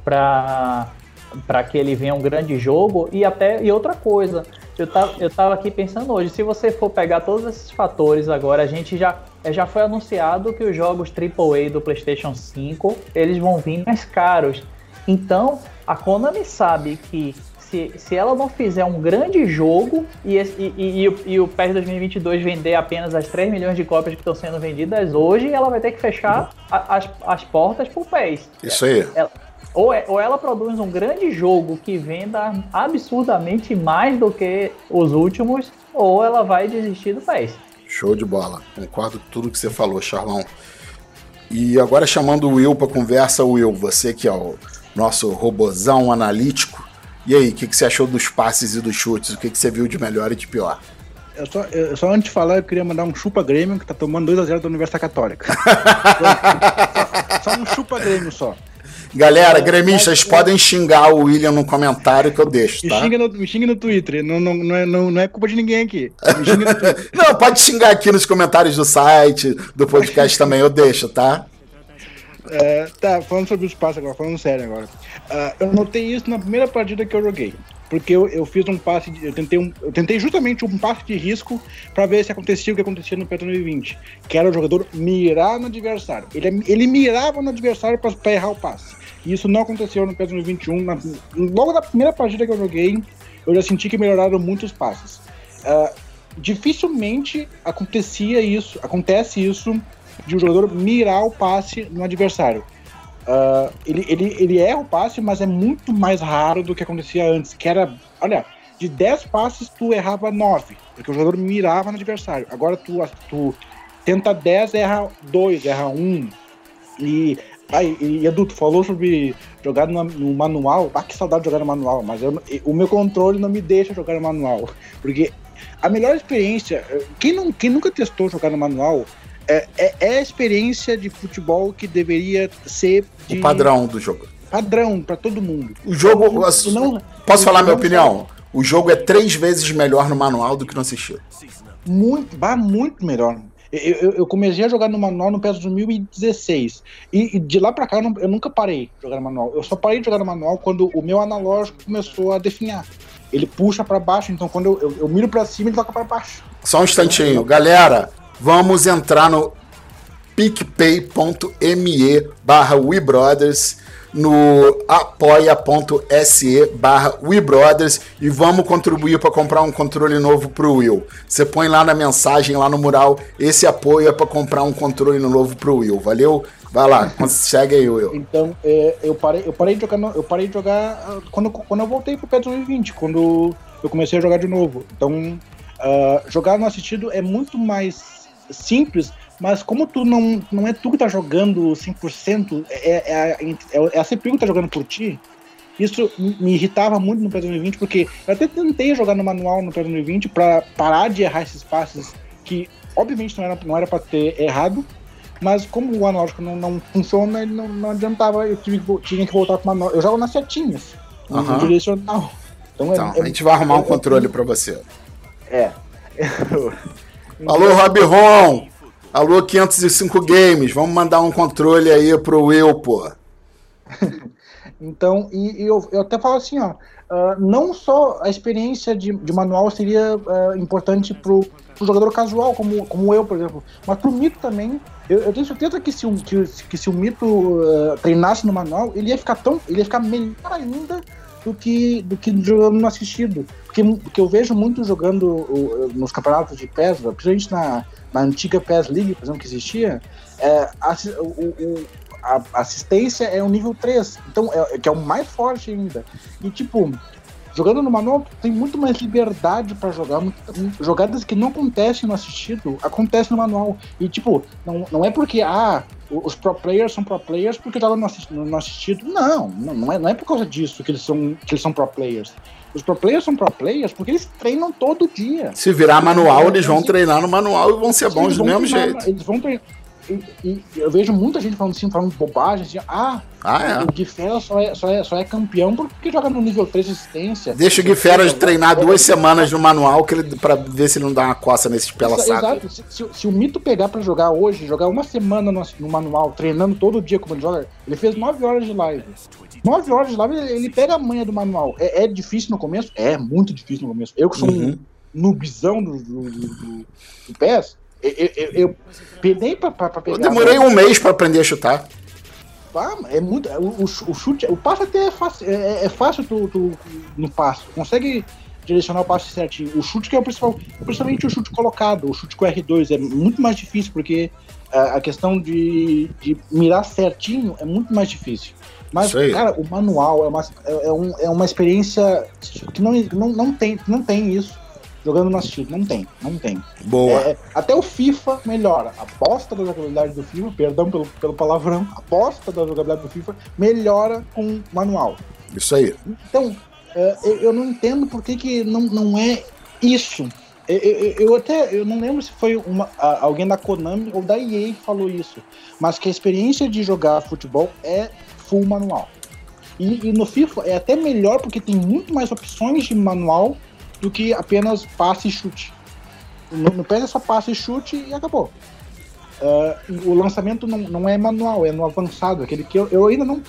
E: para para que ele venha um grande jogo e até e outra coisa, eu tava, eu tava aqui pensando hoje, se você for pegar todos esses fatores agora, a gente já já foi anunciado que os jogos AAA do PlayStation 5, eles vão vir mais caros. Então, a Konami sabe que se, se ela não fizer um grande jogo e, e, e, e o PES 2022 vender apenas as 3 milhões de cópias que estão sendo vendidas hoje, ela vai ter que fechar a, as, as portas pro PES.
C: Isso aí.
E: Ela, ou, é, ou ela produz um grande jogo que venda absurdamente mais do que os últimos, ou ela vai desistir do PES.
C: Show de bola. Concordo com tudo que você falou, Charlão. E agora chamando o Will para conversa, Will, você que é o nosso robozão analítico, e aí, o que, que você achou dos passes e dos chutes? O que, que você viu de melhor e de pior?
A: Eu só, eu, só antes de falar, eu queria mandar um chupa Grêmio, que tá tomando 2x0 da Universidade Católica. só, só, um chupa Grêmio só.
C: Galera, gremistas, podem xingar o William no comentário que eu deixo, tá?
A: Me xinga no, me xinga no Twitter, não, não, não, é, não, não é culpa de ninguém aqui.
C: não, pode xingar aqui nos comentários do site, do podcast também, eu deixo, tá?
A: É, tá, falando sobre os passes agora, falando sério agora. Uh, eu notei isso na primeira partida que eu joguei. Porque eu, eu fiz um passe, de, eu, tentei um, eu tentei justamente um passe de risco para ver se acontecia o que acontecia no Petro 2020. Que era o jogador mirar no adversário. Ele, ele mirava no adversário para errar o passe. E isso não aconteceu no Petro 2021. Na, logo na primeira partida que eu joguei, eu já senti que melhoraram muitos passes. Uh, dificilmente acontecia isso, acontece isso de um jogador mirar o passe no adversário. Uh, ele, ele, ele erra o passe, mas é muito mais raro do que acontecia antes, que era, olha, de 10 passes tu errava 9, porque o jogador mirava no adversário. Agora tu, tu tenta 10, erra 2, erra 1. E, aí, e Edu, tu falou sobre jogar no, no, manual. Ah, que saudade de jogar no manual, mas eu, o meu controle não me deixa jogar no manual. Porque a melhor experiência, quem, não, quem nunca testou jogar no manual, é, é, é, a experiência de futebol que deveria ser de...
C: o padrão do jogo.
A: Padrão para todo mundo.
C: O jogo. Não, posso falar minha opinião? O jogo é três vezes melhor no manual do que no assistido.
A: Muito, vai muito melhor. Eu, eu, eu, comecei a jogar no manual no PES 2016. E, e de lá pra cá eu, não, eu, nunca parei de jogar no manual. Eu só parei de jogar no manual quando o meu analógico começou a definhar. Ele puxa para baixo, então quando eu, eu, eu miro para cima, ele toca para baixo.
C: Só um instantinho. Galera, vamos entrar no picpay.me barra WeBrothers no apoia.se barra WeBrothers e vamos contribuir para comprar um controle novo para o Will. Você põe lá na mensagem, lá no mural, esse apoio é para comprar um controle novo para o Will. Valeu? Vai lá, segue aí, Will.
A: Então, é, eu, parei, eu parei de jogar, eu parei de jogar ah, quando, quando eu voltei pro PES 2020, quando eu comecei a jogar de novo. Então, uh, jogar no assistido é muito mais simples mas como tu não, não é tu que tá jogando 100%, é, é, é, é a CPU que tá jogando por ti, isso me irritava muito no PES 2020, porque eu até tentei jogar no manual no PES 2020 para parar de errar esses passes que, obviamente, não era, não era para ter errado, mas como o analógico não, não funciona, ele não, não adiantava, eu tive, tinha que voltar pro manual. Eu jogo nas setinhas, no uhum. direcional.
C: Então, é, então é, a gente vai arrumar um controle para você.
A: É.
C: Alô, Rob Ron! Alô, 505 Games, vamos mandar um controle aí pro Will, pô.
A: então, e, e eu, eu, até falo assim, ó, uh, não só a experiência de, de manual seria uh, importante pro, pro jogador casual, como, como eu, por exemplo, mas pro Mito também. Eu, eu tenho certeza que se, o, que, que se o Mito uh, treinasse no manual, ele ia ficar tão. ele ia ficar melhor ainda do que, do que jogando no assistido. Porque, porque eu vejo muito jogando uh, nos campeonatos de PES, principalmente na, na antiga PES League, por exemplo, que existia, é, a, o, o, a assistência é o nível 3, então é, que é o mais forte ainda. E tipo, jogando no manual tem muito mais liberdade para jogar, jogadas que não acontecem no assistido, acontecem no manual. E tipo, não, não é porque ah, os pro players são pro players porque jogam no, assistido, no assistido. Não, não é, não é por causa disso que eles são, que eles são pro players. Os pro players são pro players porque eles treinam todo dia.
C: Se virar manual, eles vão treinar no manual e vão ser bons do mesmo
A: treinar,
C: jeito.
A: Eles vão treinar. E, e, eu vejo muita gente falando assim, falando bobagem, assim, ah,
C: ah é.
A: o Guifera só é, só, é, só é campeão porque joga no nível 3 de assistência.
C: Deixa o Guifera treinar duas semanas no manual que ele, pra ver se ele não dá uma coça nesse pela saco. Exato.
A: Se, se, se, o Mito pegar pra jogar hoje, jogar uma semana no, no, manual, treinando todo dia como ele joga, ele fez 9 horas de live. 9 horas de live, ele, ele pega a manha do manual. É, é, difícil no começo? É, muito difícil no começo. Eu que sou uhum. um noobzão do, do, do, do PES, eu, eu, eu pedei pra, pra, pra pegar.
C: Eu demorei um mês pra aprender a chutar.
A: Ah, é muito. O, o, chute, o passo até é fácil. É, é fácil tu, tu, no passo. Consegue direcionar o passo certinho. O chute que é o principal, principalmente o chute colocado, o chute com R2 é muito mais difícil porque a, a questão de, de mirar certinho é muito mais difícil. Mas, cara, o manual é uma, é, é, um, é uma experiência que não, não, não, tem, não tem isso jogando no assistido. Não tem, não tem.
C: Boa.
A: É, até o FIFA melhora. A bosta da jogabilidade do FIFA, perdão pelo, pelo palavrão, a bosta da jogabilidade do FIFA melhora com manual.
C: Isso aí.
A: Então, é, eu, eu, não entendo por que, que não, não é isso. Eu, eu, eu, até eu não lembro se foi uma, alguém da Konami ou da EA que falou isso, mas que a experiência de jogar futebol é full manual. E, e no FIFA é até melhor porque tem muito mais opções de manual do que apenas passe e chute. No PES é só passe e chute e acabou. Uh, o lançamento não, não é manual, é no avançado, aquele que eu, eu ainda não.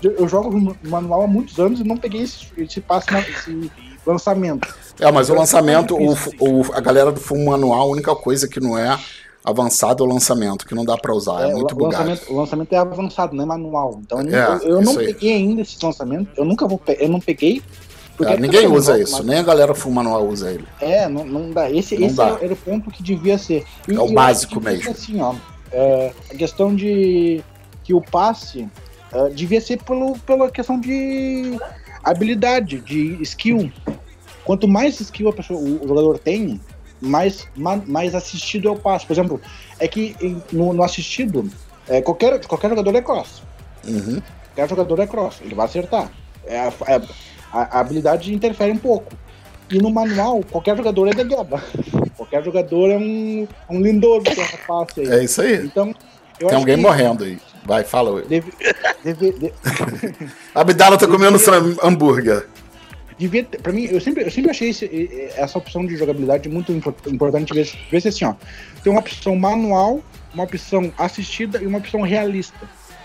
A: Eu jogo manual há muitos anos e não peguei esse, esse passe, esse lançamento.
C: É, mas o lançamento, o, o, a galera do full manual, a única coisa que não é avançado é o lançamento, que não dá para usar, é, é muito o bugado.
A: Lançamento, o lançamento é avançado, não é manual. Então eu, é, eu não peguei ainda esse lançamento, eu nunca vou eu não peguei Porque
C: Ah, ninguém
A: é um
C: usa
A: jogo,
C: isso, nem a galera full manual usa ele.
A: É, não, não dá. Esse,
C: Não
A: esse
C: dá.
A: era o ponto que devia ser. E-
C: É o básico mesmo.
A: Assim, ó, é, a questão de que o passe é, devia ser pelo, pela questão de habilidade, de skill. Quanto mais skill a pessoa, o, jogador tem, mais, ma- mais assistido é o passe. Por exemplo, é que no, no assistido, é, qualquer, qualquer jogador é cross.
C: Uhum.
A: Qualquer jogador é cross, ele vai acertar. É, é- a, a habilidade interfere um pouco. E no manual, qualquer jogador é de guerra. qualquer jogador é um, um lindoso que essa passe aí.
C: É isso aí.
A: Então, eu
C: Tem alguém morrendo aí. Vai, fala. aí.
A: Deve, deve, de-
C: Abdala tá comendo seu hambúrguer.
A: devia ter, pra mim, eu sempre, eu sempre achei esse- essa opção de jogabilidade muito impor- importante ver, ver se assim, ó. Tem uma opção manual, uma opção assistida e uma opção realista.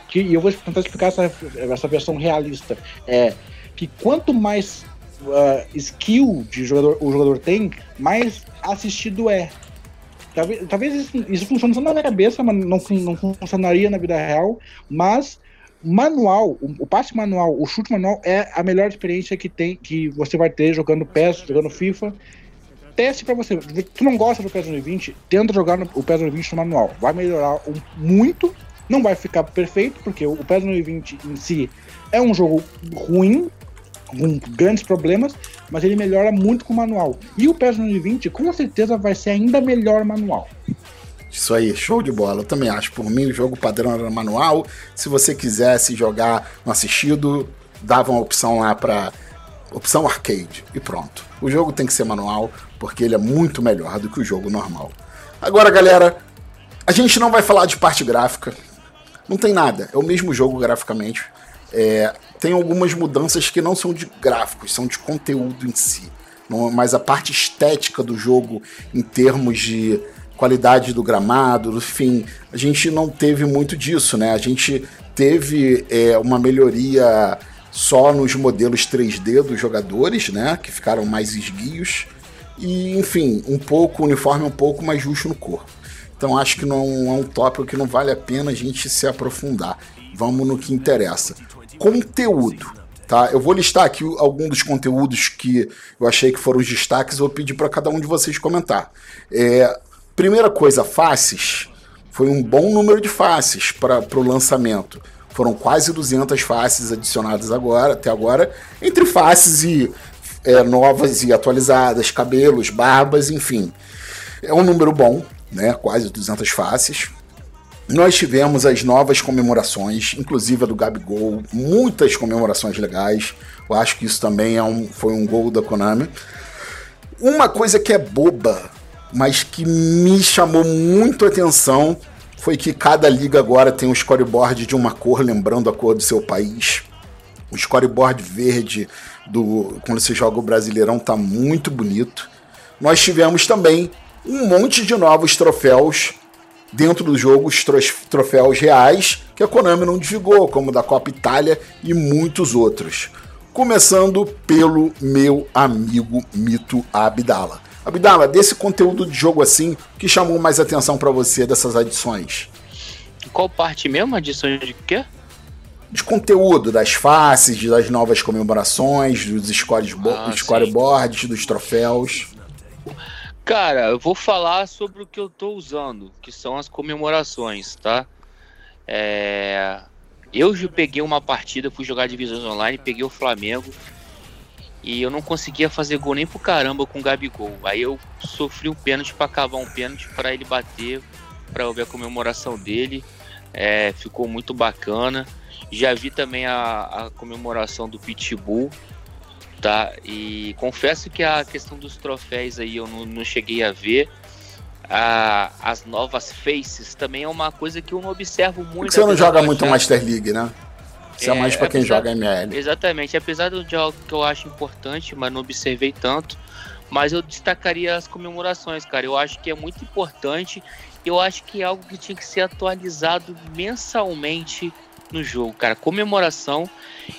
A: Que, e eu vou tentar explicar essa, essa versão realista. É que quanto mais ah, skill de jogador, o jogador tem, mais assistido é. Talvez, talvez isso, isso funcione só na minha cabeça, mas não, não funcionaria na vida real. Mas manual, o, passe manual, o chute manual é a melhor experiência que tem, que você vai ter jogando PES, jogando FIFA. Teste pra você. Tu não gosta do PES 2020, tenta jogar no, o PES 2020 no manual. Vai melhorar um- muito. Não vai ficar perfeito, porque o PES 2020 em si é um jogo ruim, com grandes problemas, mas ele melhora muito com o manual. E o PES 2020 com certeza vai ser ainda melhor manual.
C: Isso aí, show de bola. Eu também acho. Por mim, o jogo padrão era manual. Se você quisesse jogar no assistido, dava uma opção lá pra opção arcade e pronto. O jogo tem que ser manual porque ele é muito melhor do que o jogo normal. Agora, galera, a gente não vai falar de parte gráfica. Não tem nada. É o mesmo jogo graficamente. É, tem algumas mudanças que não são de gráficos, são de conteúdo em si. Mas a parte estética do jogo, em termos de qualidade do gramado, enfim, a gente não teve muito disso, né? A gente teve é, uma melhoria só nos modelos 3D dos jogadores, né? Que ficaram mais esguios. E, enfim, um pouco, o uniforme um pouco mais justo no corpo. Então acho que não é um tópico que não vale a pena a gente se aprofundar. Vamos no que interessa. Conteúdo. Tá? Eu vou listar aqui alguns dos conteúdos que eu achei que foram os destaques. Vou pedir para cada um de vocês comentar. É, primeira coisa, faces. Foi um bom número de faces para o lançamento. Foram quase 200 faces adicionadas agora, até agora, entre faces e é, novas e atualizadas, cabelos, barbas, enfim. É um número bom, né? Quase 200 faces. Nós tivemos as novas comemorações, inclusive a do Gabigol, muitas comemorações legais. Eu acho que isso também é um, foi um gol da Konami. Uma coisa que é boba, mas que me chamou muito atenção, foi que cada liga agora tem um scoreboard de uma cor, lembrando a cor do seu país. O scoreboard verde do quando você joga o Brasileirão tá muito bonito. Nós tivemos também um monte de novos troféus dentro do jogo, os troféus reais que a Konami não divulgou, como o da Copa Itália e muitos outros. Começando pelo meu amigo Mito Abdala. Abdala, desse conteúdo de jogo assim, o que chamou mais atenção pra você dessas adições?
D: Qual parte mesmo? Adição de quê?
C: de conteúdo, das faces, das novas comemorações, dos scores
D: Ah,
C: scoreboards, dos troféus.
D: Cara, eu vou falar sobre o que eu tô usando, que são as comemorações, tá? É... Eu já peguei uma partida, fui jogar divisões online, peguei o Flamengo e eu não conseguia fazer gol nem pro caramba com o Gabigol. Aí eu sofri um pênalti pra cavar um pênalti pra ele bater, eu ver a comemoração dele. É, ficou muito bacana. Já vi também a, a comemoração do Pitbull, tá? E confesso que a questão dos troféus aí eu não, não cheguei a ver. A- as novas faces também é uma coisa que eu não observo muito.
C: Porque você não joga muito
D: achar-
C: Master League, né? Isso é,
D: É,
C: mais pra quem
D: apesar-
C: joga ML.
D: Exatamente, apesar de algo que eu acho importante, mas não observei tanto. Mas eu destacaria as comemorações, cara. Eu acho que é muito importante. Eu acho que é algo que tinha que ser atualizado mensalmente no jogo, cara. Comemoração,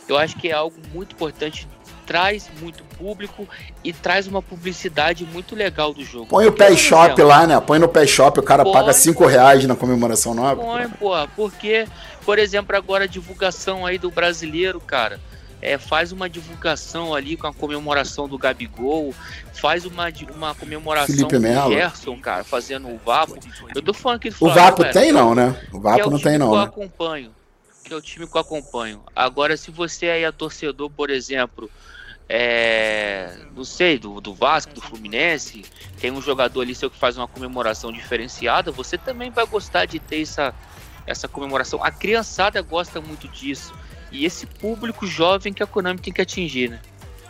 D: eu acho que é algo muito importante. Traz muito público e traz uma publicidade muito legal do jogo.
C: Põe o
D: Porque,
C: Pay
D: por
C: Shop
D: exemplo,
C: lá, né? Põe no Pay Shop, o cara
D: Põe,
C: paga 5 reais na comemoração nova.
D: Põe, pô, porque, por exemplo, agora a divulgação aí do brasileiro, cara. é, faz uma divulgação ali com a comemoração do Gabigol, faz uma, uma comemoração
C: Felipe
D: do
C: Melo.
D: Gerson, cara, fazendo o Vapo. Eu tô falando que
C: O Vapo tem não, né? O
D: é
C: Vapo
D: o
C: não
D: time
C: tem
D: que eu
C: não, né?
D: acompanho. Que é o time que eu acompanho. Agora, se você aí é torcedor, por exemplo, é, não sei, do, do Vasco, do Fluminense, tem um jogador ali seu que faz uma comemoração diferenciada, você também vai gostar de ter essa, essa comemoração. A criançada gosta muito disso. E esse público jovem que a Konami tem que atingir, né?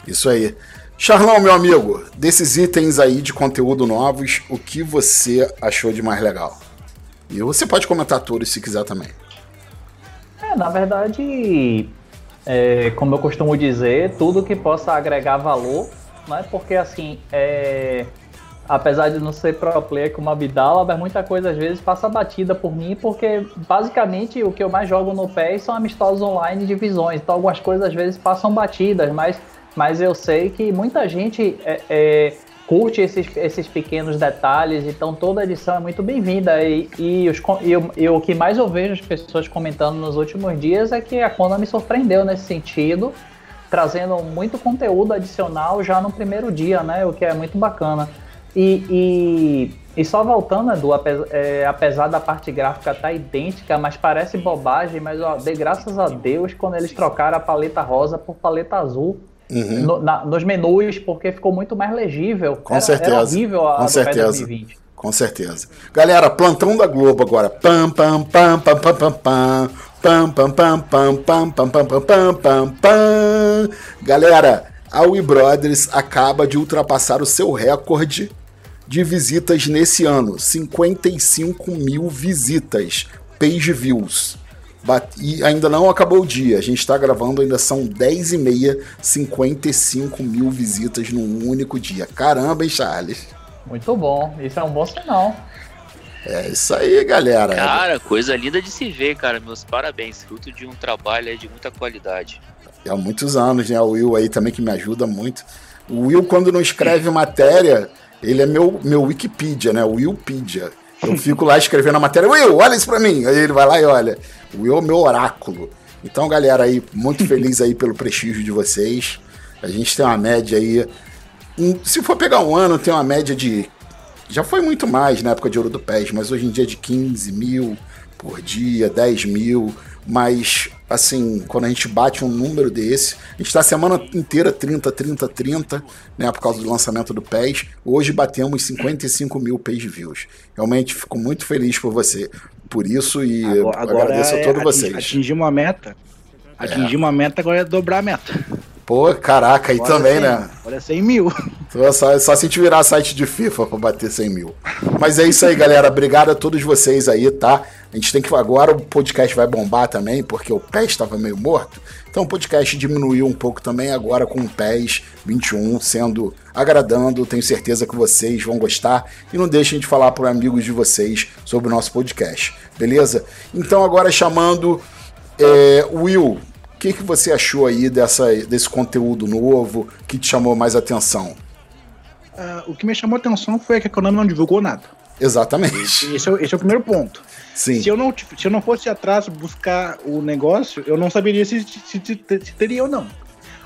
C: Isso aí. Charlão, meu amigo, desses itens aí de conteúdo novos, o que você achou de mais legal? E você pode comentar todos se quiser também.
E: É, na verdade, é, como eu costumo dizer, tudo que possa agregar valor, né? Porque assim, é, apesar de não ser pro player como Abdala, mas muita coisa às vezes passa batida por mim, porque basicamente o que eu mais jogo no PES são amistosos online de visões. Então algumas coisas às vezes passam batidas, mas, mas eu sei que muita gente é, é, curte esses, esses pequenos detalhes, então toda edição é muito bem-vinda. E, e, os, e, o- e o que mais eu vejo as pessoas comentando nos últimos dias é que a Konami surpreendeu nesse sentido, trazendo muito conteúdo adicional já no primeiro dia, né? O que é muito bacana. E, e, só voltando, Edu, ape- é, apesar da parte gráfica estar idêntica, mas parece bobagem, mas ó, dê graças a Deus quando eles trocaram a paleta rosa por paleta azul
C: Uhum.
E: no- na- nos menus, porque ficou muito mais legível.
C: Com
E: era,
C: certeza,
E: Era horrível a
C: com
E: PES
C: certeza.
E: 2020.
C: Com certeza. Galera, plantão da Globo agora. Pam, pam, pam, pam, pam, pam, pam. Pam, pam, pam, pam, pam, pam, pam, pam, pam, pam, pam. Galera, a We Brothers acaba de ultrapassar o seu recorde de visitas nesse ano. 55 mil visitas. Page views. E ainda não acabou o dia. A gente está gravando, ainda são 10 e meia, 55 mil visitas num único dia. Caramba, hein, Charles?
E: Muito bom, isso é um bom sinal.
C: É isso aí, galera.
D: Cara, coisa linda de se ver, cara. Meus parabéns. Fruto de um trabalho aí de muita qualidade.
C: É há muitos anos, né? O Will aí também que me ajuda muito. O Will, quando não escreve matéria, ele é meu, meu Wikipedia, né? O Willpedia. Eu fico lá escrevendo a matéria, Will, olha isso pra mim. Aí ele vai lá e olha. O Will é meu oráculo. Então, galera, aí, muito feliz aí pelo prestígio de vocês. A gente tem uma média aí. um- se for pegar um ano, tem uma média de. Já foi muito mais na época de Ouro do PES, mas hoje em dia é de 15 mil por dia, 10 mil. Mas, assim, quando a gente bate um número desse, a gente está a semana inteira 30, 30, 30, né? Por causa do lançamento do PES. Hoje batemos 55 mil page views. Realmente fico muito feliz por você. Por isso, e eu agradeço a
A: é
C: todos vocês.
A: Atingir uma meta. Atingir uma meta agora é dobrar a meta.
C: Pô, caraca, aí
A: Agora
C: também,
A: é 100,
C: né?
A: Agora é 100 mil.
C: Então, Só, só se a gente virar site de FIFA pra bater 100 mil. Mas é isso aí, galera. Obrigado a todos vocês aí, tá? A gente tem que. Agora o podcast vai bombar também, porque o PES estava meio morto. Então o podcast diminuiu um pouco também, agora com o PES 21 sendo agradando. Tenho certeza que vocês vão gostar. E não deixem de falar para amigos de vocês sobre o nosso podcast, beleza? Então, agora chamando é, Will. O que, que você achou aí dessa, desse conteúdo novo que te chamou mais atenção?
A: Ah, o que me chamou atenção foi que a Konami não divulgou nada.
C: Exatamente.
A: Esse é, o- esse é o primeiro ponto.
C: Sim.
A: Se eu, não, se eu não fosse atrás buscar o negócio, eu não saberia se, se, se- se teria ou não.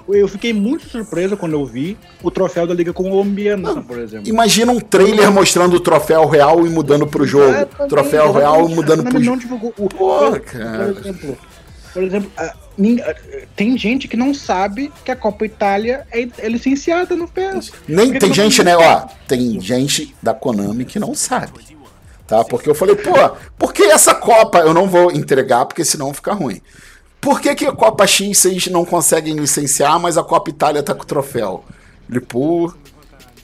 A: Eu fiquei muito surpreso quando eu vi o troféu da Liga Colombiana, por exemplo.
C: Imagina um trailer mostrando o troféu real e mudando pro jogo. Troféu real
A: exatamente.
C: mudando pro jogo.
A: não. O,
C: Pô, cara.
A: por exemplo, por exemplo tem gente que não sabe que a Copa Itália é, é licenciada no PES.
C: Nem tem gente, né? Ó, tem gente da Konami que não sabe. Tá? Porque eu falei, pô, por que essa Copa eu não vou entregar, porque senão fica ruim. Por que, que a Copa X vocês não conseguem licenciar, mas a Copa Itália tá com o troféu? Ele, pô,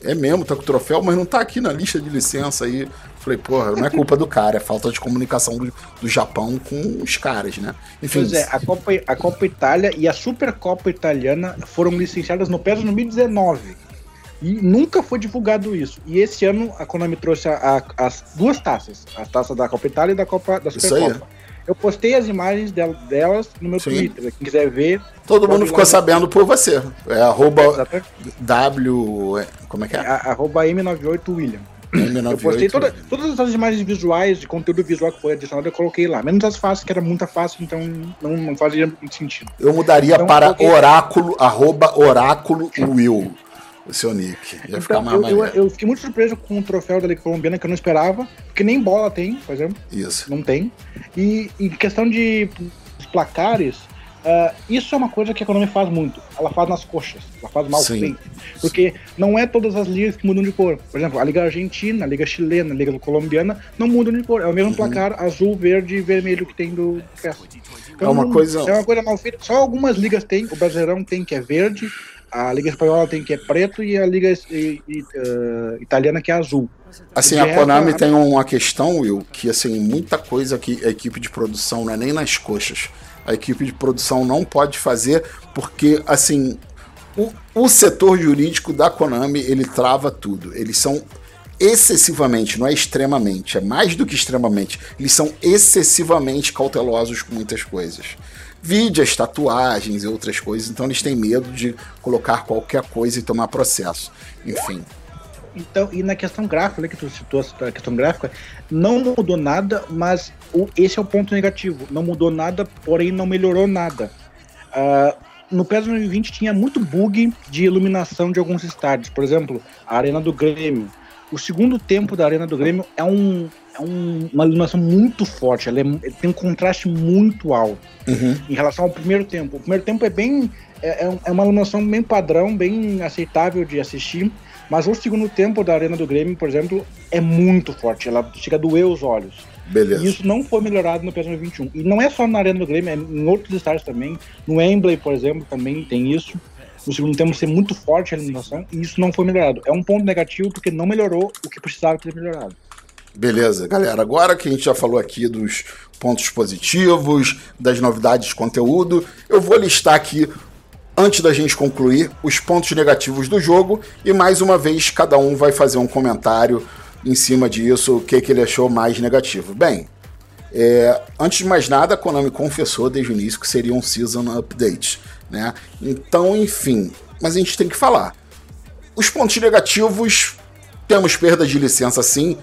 C: é mesmo, tá com o troféu, mas não tá aqui na lista de licença aí. Falei, porra, não é culpa do cara, é falta de comunicação do, do Japão com os caras, né? Enfim,
A: Pois é, a Copa, a Copa Itália e a Supercopa Italiana foram licenciadas no PES em 2019. E nunca foi divulgado isso. E esse ano a Konami trouxe a- a- as duas taças. A taça da Copa Itália e da Copa da
C: Isso aí.
A: Supercopa. Eu postei as imagens del- delas no meu
C: Sim.
A: Twitter. Quem quiser ver.
C: todo mundo ficou sabendo por você. É arroba
A: Exatamente.
C: W. é, Como é que é?
A: A- Arroba M98 William. Eu postei toda, todas as imagens visuais, de conteúdo visual que foi adicionado, eu coloquei lá. Menos as faces, que era muito fácil, então não, não fazia muito sentido.
C: Eu mudaria então, para coloquei... oráculo, arroba oráculo Will. O seu nick.
A: Ia ficar então, mais eu, eu, eu, fiquei muito surpreso com o troféu da Liga Colombiana que eu não esperava, porque nem bola tem, por exemplo.
C: Isso.
A: Não tem. E em questão de placares, Uh, isso é uma coisa que a Konami faz muito. Ela faz nas coxas. Ela faz mal Sim. feito. Porque não é todas as ligas que mudam de cor. Por exemplo, a Liga Argentina, a Liga Chilena, a Liga Colombiana não mudam de cor. É o mesmo uhum. placar azul, verde e vermelho que tem do PES.
C: Então, é uma coisa.
A: É uma coisa mal feita. Só algumas ligas têm. O Brasileirão tem que é verde, a Liga Espanhola tem que é preto e a Liga uh, Italiana que é azul.
C: Assim, a Konami tem uma questão, Will, que assim, muita coisa que a equipe de produção não é nem nas coxas a equipe de produção não pode fazer, porque, assim, o, o setor jurídico da Konami, ele trava tudo. Eles são excessivamente, não é extremamente, é mais do que extremamente, eles são excessivamente cautelosos com muitas coisas. Vide as tatuagens e outras coisas, então eles têm medo de colocar qualquer coisa e tomar processo. Enfim.
A: Então, e na questão gráfica, né, que tu citou a questão gráfica, não mudou nada, mas o, esse é o ponto negativo. Não mudou nada, porém não melhorou nada. Uh, no PES 2020 tinha muito bug de iluminação de alguns estádios. Por exemplo, a Arena do Grêmio. O segundo tempo da Arena do Grêmio é, um, é um, uma iluminação muito forte. Ela é, tem um contraste muito alto uhum. em relação ao primeiro tempo. O primeiro tempo é bem. É, é, é uma iluminação bem padrão, bem aceitável de assistir. Mas o segundo tempo da Arena do Grêmio, por exemplo, é muito forte. Ela chega a doer os olhos.
C: Beleza.
A: E isso não foi melhorado no PS 21. E não é só na Arena do Grêmio, é em outros estádios também. No Wembley, por exemplo, também tem isso. No segundo tempo ser muito forte a eliminação, e isso não foi melhorado. É um ponto negativo porque não melhorou o que precisava ter melhorado.
C: Beleza, galera. Agora que a gente já falou aqui dos pontos positivos, das novidades de conteúdo, eu vou listar aqui antes da gente concluir, os pontos negativos do jogo e mais uma vez cada um vai fazer um comentário em cima disso, o que, que ele achou mais negativo. Bem, é, antes de mais nada, a Konami confessou desde o início que seria um Season Update, né? Então, enfim, mas a gente tem que falar. Os pontos negativos, temos perda de licença sim,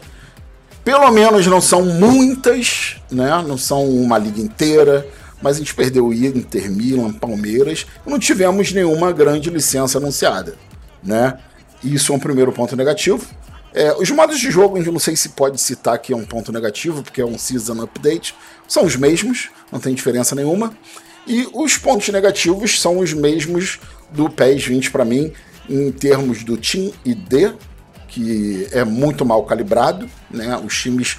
C: pelo menos não são muitas, né? Não são uma liga inteira, mas a gente perdeu o Inter, Milan, Palmeiras não tivemos nenhuma grande licença anunciada, né? Isso é um primeiro ponto negativo. É, os modos de jogo, eu não sei se pode citar que é um ponto negativo, porque é um Season Update, são os mesmos, não tem diferença nenhuma. E os pontos negativos são os mesmos do PES 20 para mim, em termos do Team ID, que é muito mal calibrado, né? Os times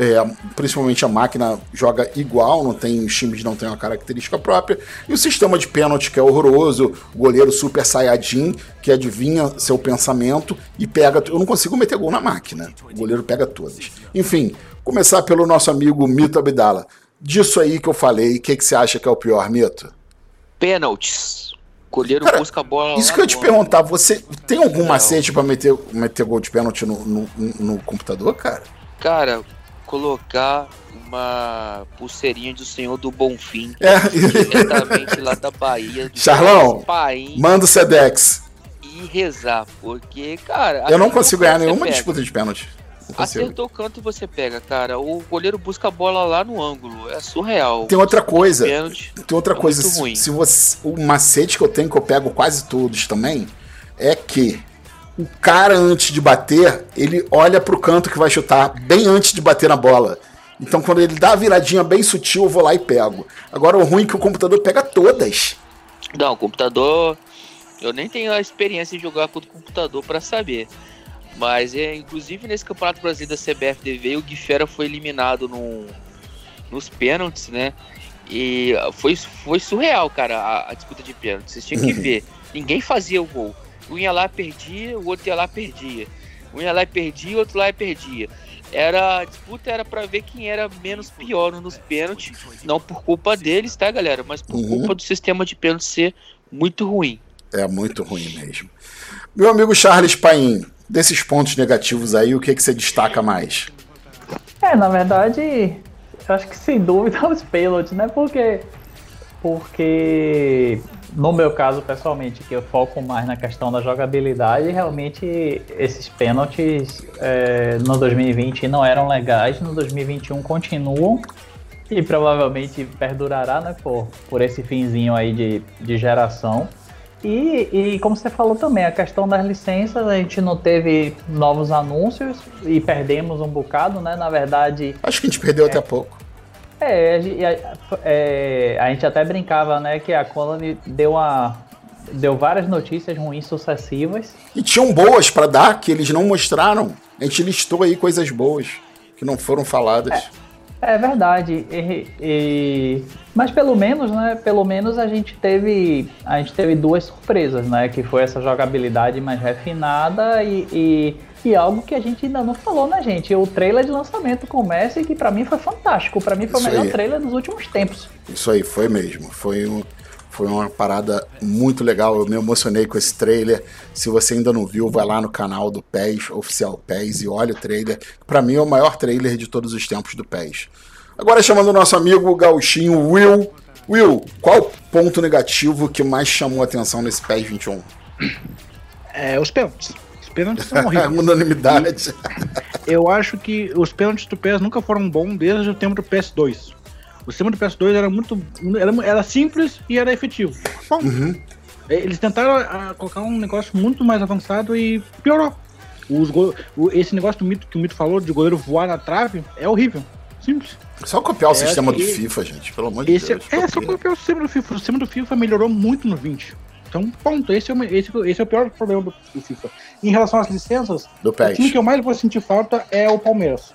C: é, principalmente a máquina joga igual, não tem os times não tem uma característica própria. E o sistema de pênalti que é horroroso, o goleiro super saiyajin que adivinha seu pensamento e pega. Eu não consigo meter gol na máquina. O goleiro pega todas. Enfim, começar pelo nosso amigo Mito Abdala. Disso aí que eu falei, o que, que você acha que é o pior, Mito?
D: Pênaltis. Goleiro Cara, busca a bola.
C: Isso que eu ia te perguntar, você tem algum macete para meter, meter gol de pênalti no, no, no computador, cara?
D: Cara, colocar uma pulseirinha do Senhor do Bonfim, é. diretamente lá da Bahia.
C: Charlão, manda o Sedex.
D: E rezar, porque, cara.
C: Eu não consigo ganhar nenhuma pega. disputa de pênalti.
D: Acertou o canto e você pega, cara. O goleiro busca a bola lá no ângulo. É surreal.
C: Tem outra coisa. Pênalti, tem outra é coisa. Se, se, você. O macete que eu tenho, que eu pego quase todos também, é que o cara, antes de bater, ele olha pro canto que vai chutar, bem antes de bater na bola. Então, quando ele dá a viradinha bem sutil, eu vou lá e pego. Agora, o ruim é que o computador pega todas.
D: Não, o computador. Eu nem tenho a experiência de jogar com o computador para saber. Mas, é, inclusive, nesse Campeonato Brasileiro da CBFDV, o Guifera foi eliminado no, nos pênaltis, né? E foi, foi surreal, cara, a, a disputa de pênaltis. Vocês tinham que ver. Ninguém fazia o gol. Um ia lá perdia, o outro ia lá perdia. Um ia lá e perdia, o outro lá e perdia. Era a disputa era para ver quem era menos pior nos pênaltis, não por culpa deles, tá, galera, mas por uhum. culpa do sistema de pênalti ser muito ruim.
C: É muito ruim mesmo. Meu amigo Charles Paim, desses pontos negativos aí, o que que você destaca mais?
E: É, na verdade, eu acho que sem dúvida os pênaltis, né? Porque porque no meu caso, pessoalmente, que eu foco mais na questão da jogabilidade, realmente esses pênaltis é, no 2020 não eram legais, no 2021 continuam e provavelmente perdurará, né, por, por esse finzinho aí de, de geração. E, e como você falou também, a questão das licenças, a gente não teve novos anúncios e perdemos um bocado, né? Na verdade.
C: Acho que a gente perdeu é, até pouco.
E: É, a, é, a gente até brincava, né, que a Colony deu uma. Deu várias notícias ruins sucessivas.
C: E tinham boas para dar que eles não mostraram. A gente listou aí coisas boas que não foram faladas.
E: É. É verdade. E, e, mas pelo menos, né? Pelo menos a gente teve. A gente teve duas surpresas, né? Que foi essa jogabilidade mais refinada e, e, e algo que a gente ainda não falou, né, gente? O trailer de lançamento com o Messi, que para mim foi fantástico. para mim foi Isso o melhor aí. trailer dos últimos tempos.
C: Isso aí, foi mesmo. Foi um foi uma parada muito legal, eu me emocionei com esse trailer. Se você ainda não viu, vai lá no canal do PES, oficial PES, e olha o trailer. Para mim é o maior trailer de todos os tempos do PES. Agora chamando o nosso amigo gauchinho Will. Will, qual ponto negativo que mais chamou a atenção nesse PES 21?
A: É, os pênaltis. Pênaltis são horríveis.
C: Unanimidade.
A: eu acho que os pênaltis do PES nunca foram bons desde o tempo do PS2. O sistema do PS2 era muito. Era, era simples e era efetivo. Bom, uhum. Eles tentaram a, ah, colocar um negócio muito mais avançado e piorou. Os go, o, esse negócio do mito que o mito falou de goleiro voar na trave é horrível. Simples.
C: Só copiar o é, sistema do FIFA, gente, pelo amor de
A: esse, Deus. É, só copiar o sistema do FIFA. O sistema do FIFA melhorou muito no 20. Então, ponto. Esse é o, esse, esse é o pior problema do, do FIFA. Em relação às licenças,
C: do o
A: time que eu mais vou sentir falta é o Palmeiras.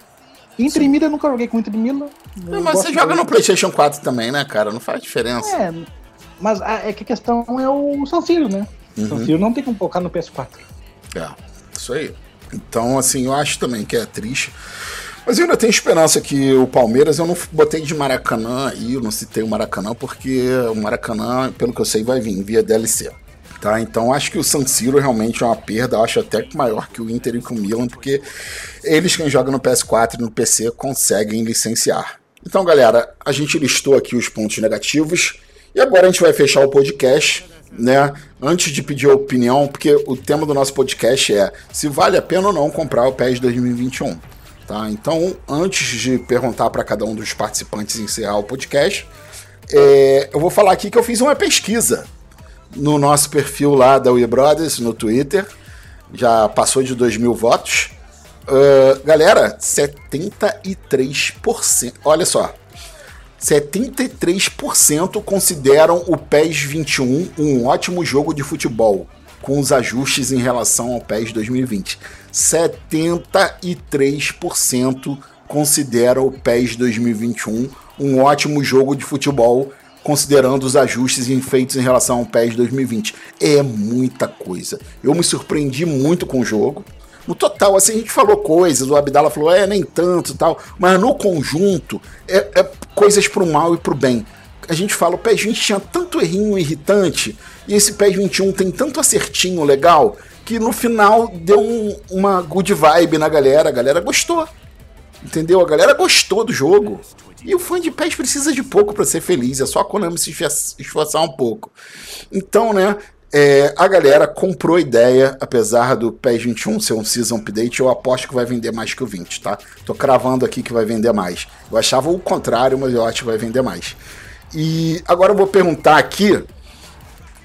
A: Inter Sim. Milan eu nunca joguei com Inter.
C: Não, mas você joga no PlayStation 4 também, né, cara? Não faz diferença.
A: É, mas a, é que a questão é o San Siro, né? Uhum. San Siro não tem como colocar no PS4.
C: É, isso aí. Então, assim, eu acho também que é triste. Mas eu ainda tenho esperança que o Palmeiras, eu não botei de Maracanã aí, eu não citei o Maracanã, porque o Maracanã, pelo que eu sei, vai vir via DLC. Tá? Então acho que o San Siro realmente é uma perda, acho até que maior que o Inter e que o Milan, porque eles quem joga no PS4 e no PC conseguem licenciar. Então, galera, a gente listou aqui os pontos negativos e agora a gente vai fechar o podcast, né? Antes de pedir opinião, porque o tema do nosso podcast é se vale a pena ou não comprar o PES 2021. Tá? Então, antes de perguntar para cada um dos participantes encerrar o podcast, é, eu vou falar aqui que eu fiz uma pesquisa no nosso perfil lá da We Brothers no Twitter. Já passou de 2 mil votos. Uh, galera, 73%. Olha só. 73% consideram o PES 21 um ótimo jogo de futebol, com os ajustes em relação ao PES 2020. 73% consideram o PES 2021 um ótimo jogo de futebol, considerando os ajustes feitos em relação ao PES 2020. É muita coisa. Eu me surpreendi muito com o jogo. No total, assim, a gente falou coisas, o Abdala falou, é, nem tanto tal, mas no conjunto, é, é coisas pro mal e pro bem. A gente fala, o PES 20 tinha tanto errinho irritante, e esse PES 21 tem tanto acertinho legal, que no final deu um, uma good vibe na galera, a galera gostou. Entendeu? A galera gostou do jogo. E o fã de PES precisa de pouco para ser feliz, é só a Konami se esforçar um pouco. Então, né, é, a galera comprou a ideia, apesar do PES 21 ser um Season Update, eu aposto que vai vender mais que o 20, tá? Tô cravando aqui que vai vender mais. Eu achava o contrário, mas eu acho que vai vender mais. E agora eu vou perguntar aqui,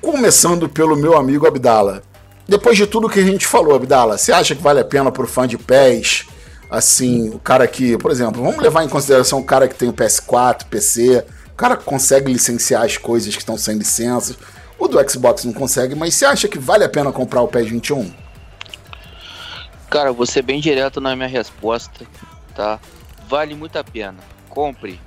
C: começando pelo meu amigo Abdala. Depois de tudo que a gente falou, Abdala, você acha que vale a pena pro fã de PES assim, o cara que, por exemplo, vamos levar em consideração o cara que tem o PS4, PC, o cara que consegue licenciar as coisas que estão sem licença. O do Xbox não consegue, mas você acha que vale a pena comprar o PES 21?
D: Cara, vou ser bem direto na minha resposta, tá? Vale muito a pena. Compre.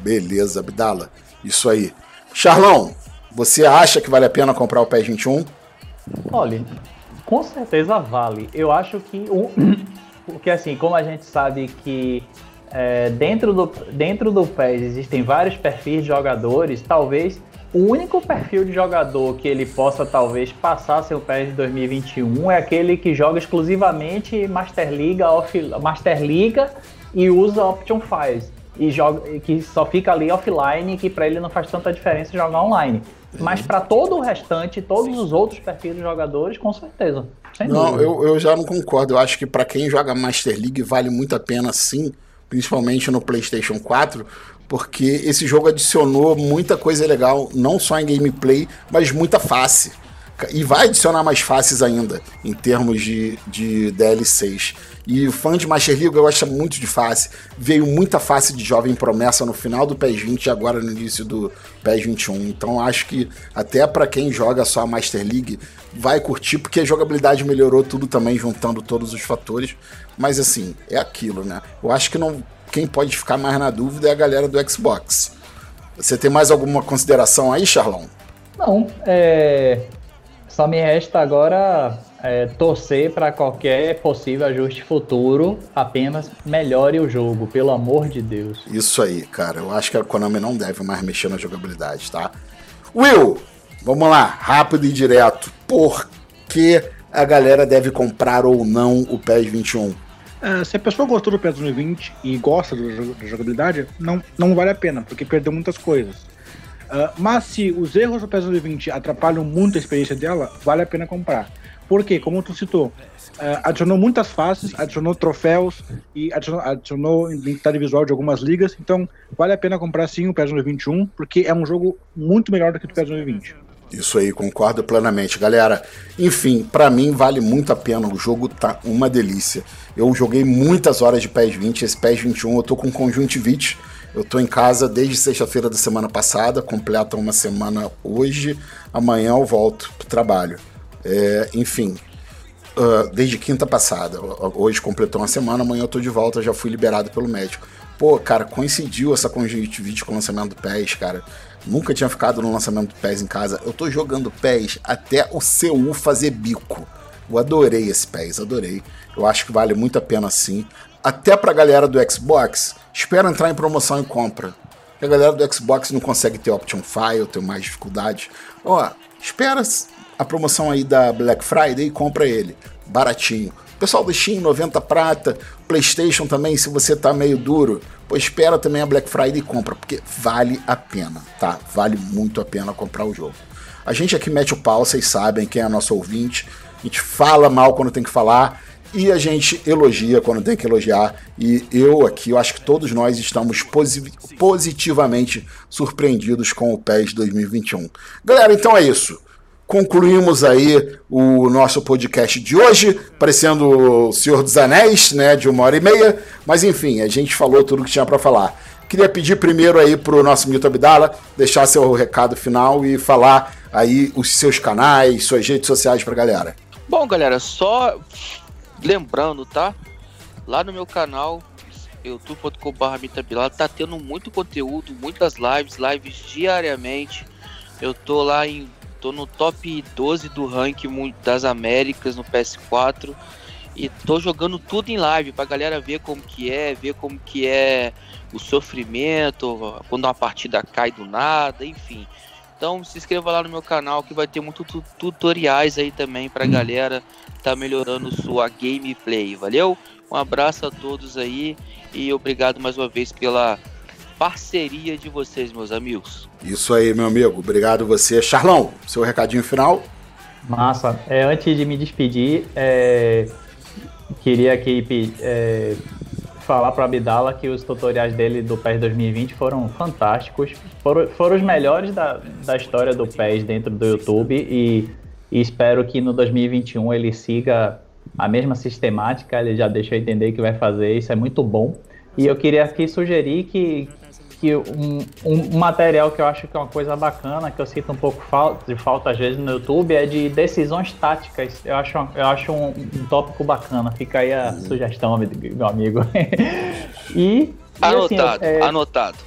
C: Beleza, Abdala. Isso aí. Charlão, você acha que vale a pena comprar o PES 21?
E: Olha, com certeza vale. Eu acho que o, porque assim, como a gente sabe que é, dentro, do, dentro do PES existem vários perfis de jogadores, talvez o único perfil de jogador que ele possa talvez passar seu PES de 2021 é aquele que joga exclusivamente Master Liga, off, Master Liga e usa Option Files. E joga, que só fica ali offline, que para ele não faz tanta diferença jogar online. Mas para todo o restante, todos os outros perfis de jogadores, com certeza.
C: não, eu, eu já não concordo. Eu acho que para quem joga Master League vale muito a pena sim, principalmente no PlayStation 4, porque esse jogo adicionou muita coisa legal, não só em gameplay, mas muita face. E vai adicionar mais faces ainda, em termos de, de DLCs. E o fã de Master League gosta muito de face. Veio muita face de jovem promessa no final do PES 20 e agora no início do PES 21. Então acho que até para quem joga só a Master League vai curtir, porque a jogabilidade melhorou tudo também, juntando todos os fatores. Mas assim, é aquilo, né? Eu acho que não. Quem pode ficar mais na dúvida é a galera do Xbox. Você tem mais alguma consideração aí, Charlão?
E: Não, é... só me resta agora é, torcer para qualquer possível ajuste futuro, apenas melhore o jogo, pelo amor de Deus.
C: Isso aí, cara. Eu acho que a Konami não deve mais mexer na jogabilidade, tá? Will, vamos lá, rápido e direto. Por que a galera deve comprar ou não o PES 21?
A: É, se a pessoa gostou do PES 2020 e gosta da jogabilidade, não, não vale a pena, porque perdeu muitas coisas. Uh, mas se os erros do PES 2020 atrapalham muito a experiência dela, vale a pena comprar. Porque, como tu citou, uh, adicionou muitas faces, adicionou troféus e adicionou, adicionou identidade visual de algumas ligas. Então, vale a pena comprar sim o PES 2021, porque é um jogo muito melhor do que o PES 2020.
C: Isso aí, concordo plenamente, galera. Enfim, para mim vale muito a pena. O jogo tá uma delícia. Eu joguei muitas horas de PES 20, esse PES 21 eu tô com conjuntivite. Eu tô em casa desde sexta-feira da semana passada, completa uma semana hoje. Amanhã eu volto pro trabalho. É, enfim, uh, desde quinta passada. Hoje completou uma semana, amanhã eu tô de volta, já fui liberado pelo médico. Pô, cara, coincidiu essa conjuntivite com o lançamento do PES, cara. Nunca tinha ficado no lançamento do PES em casa. Eu tô jogando PES até o CU fazer bico. Eu adorei esse PES, adorei. Eu acho que vale muito a pena sim. Até pra galera do Xbox, espera entrar em promoção e compra. a galera do Xbox não consegue ter Option File, tem mais dificuldade. Ó, espera a promoção aí da Black Friday e compra ele. Baratinho. Pessoal do Steam, 90 prata. PlayStation também, se você tá meio duro, pô, espera também a Black Friday e compra, porque vale a pena, tá? Vale muito a pena comprar o jogo. A gente aqui mete o pau, vocês sabem quem é nosso ouvinte. A gente fala mal quando tem que falar e a gente elogia quando tem que elogiar. E eu aqui, eu acho que todos nós estamos positivamente surpreendidos com o PES 2021. Galera, então é isso concluímos aí o nosso podcast de hoje, parecendo o Senhor dos Anéis, né, de uma hora e meia, mas enfim, a gente falou tudo que tinha para falar. Queria pedir primeiro aí pro nosso Milton Abdala deixar seu recado final e falar aí os seus canais, suas redes sociais pra galera.
D: Bom, galera, só lembrando, tá? Lá no meu canal youtube.com.br tá tendo muito conteúdo, muitas lives, lives diariamente. Eu tô lá em tô no top 12 do ranking das Américas no PS4 e tô jogando tudo em live pra galera ver como que é, ver como que é o sofrimento, quando uma partida cai do nada, enfim. Então se inscreva lá no meu canal que vai ter muitos tutoriais aí também pra galera tá melhorando sua gameplay, valeu? Um abraço a todos aí e obrigado mais uma vez pela parceria de vocês, meus amigos.
C: Isso aí, meu amigo. Obrigado você. Charlão, seu recadinho final.
E: Massa. É, antes de me despedir, é, queria aqui é, falar para Abdala que os tutoriais dele do PES 2020 foram fantásticos. Foram, foram os melhores da, da história do PES dentro do YouTube e, e espero que no 2021 ele siga a mesma sistemática. Ele já deixou entender que vai fazer, isso é muito bom. E eu queria aqui sugerir que, que um, um, material que eu acho que é uma coisa bacana, que eu sinto um pouco falta, de falta às vezes no YouTube, é de decisões táticas. Eu acho, eu acho um, um tópico bacana. Fica aí a sugestão, meu amigo.
D: e, anotado, assim, é, anotado.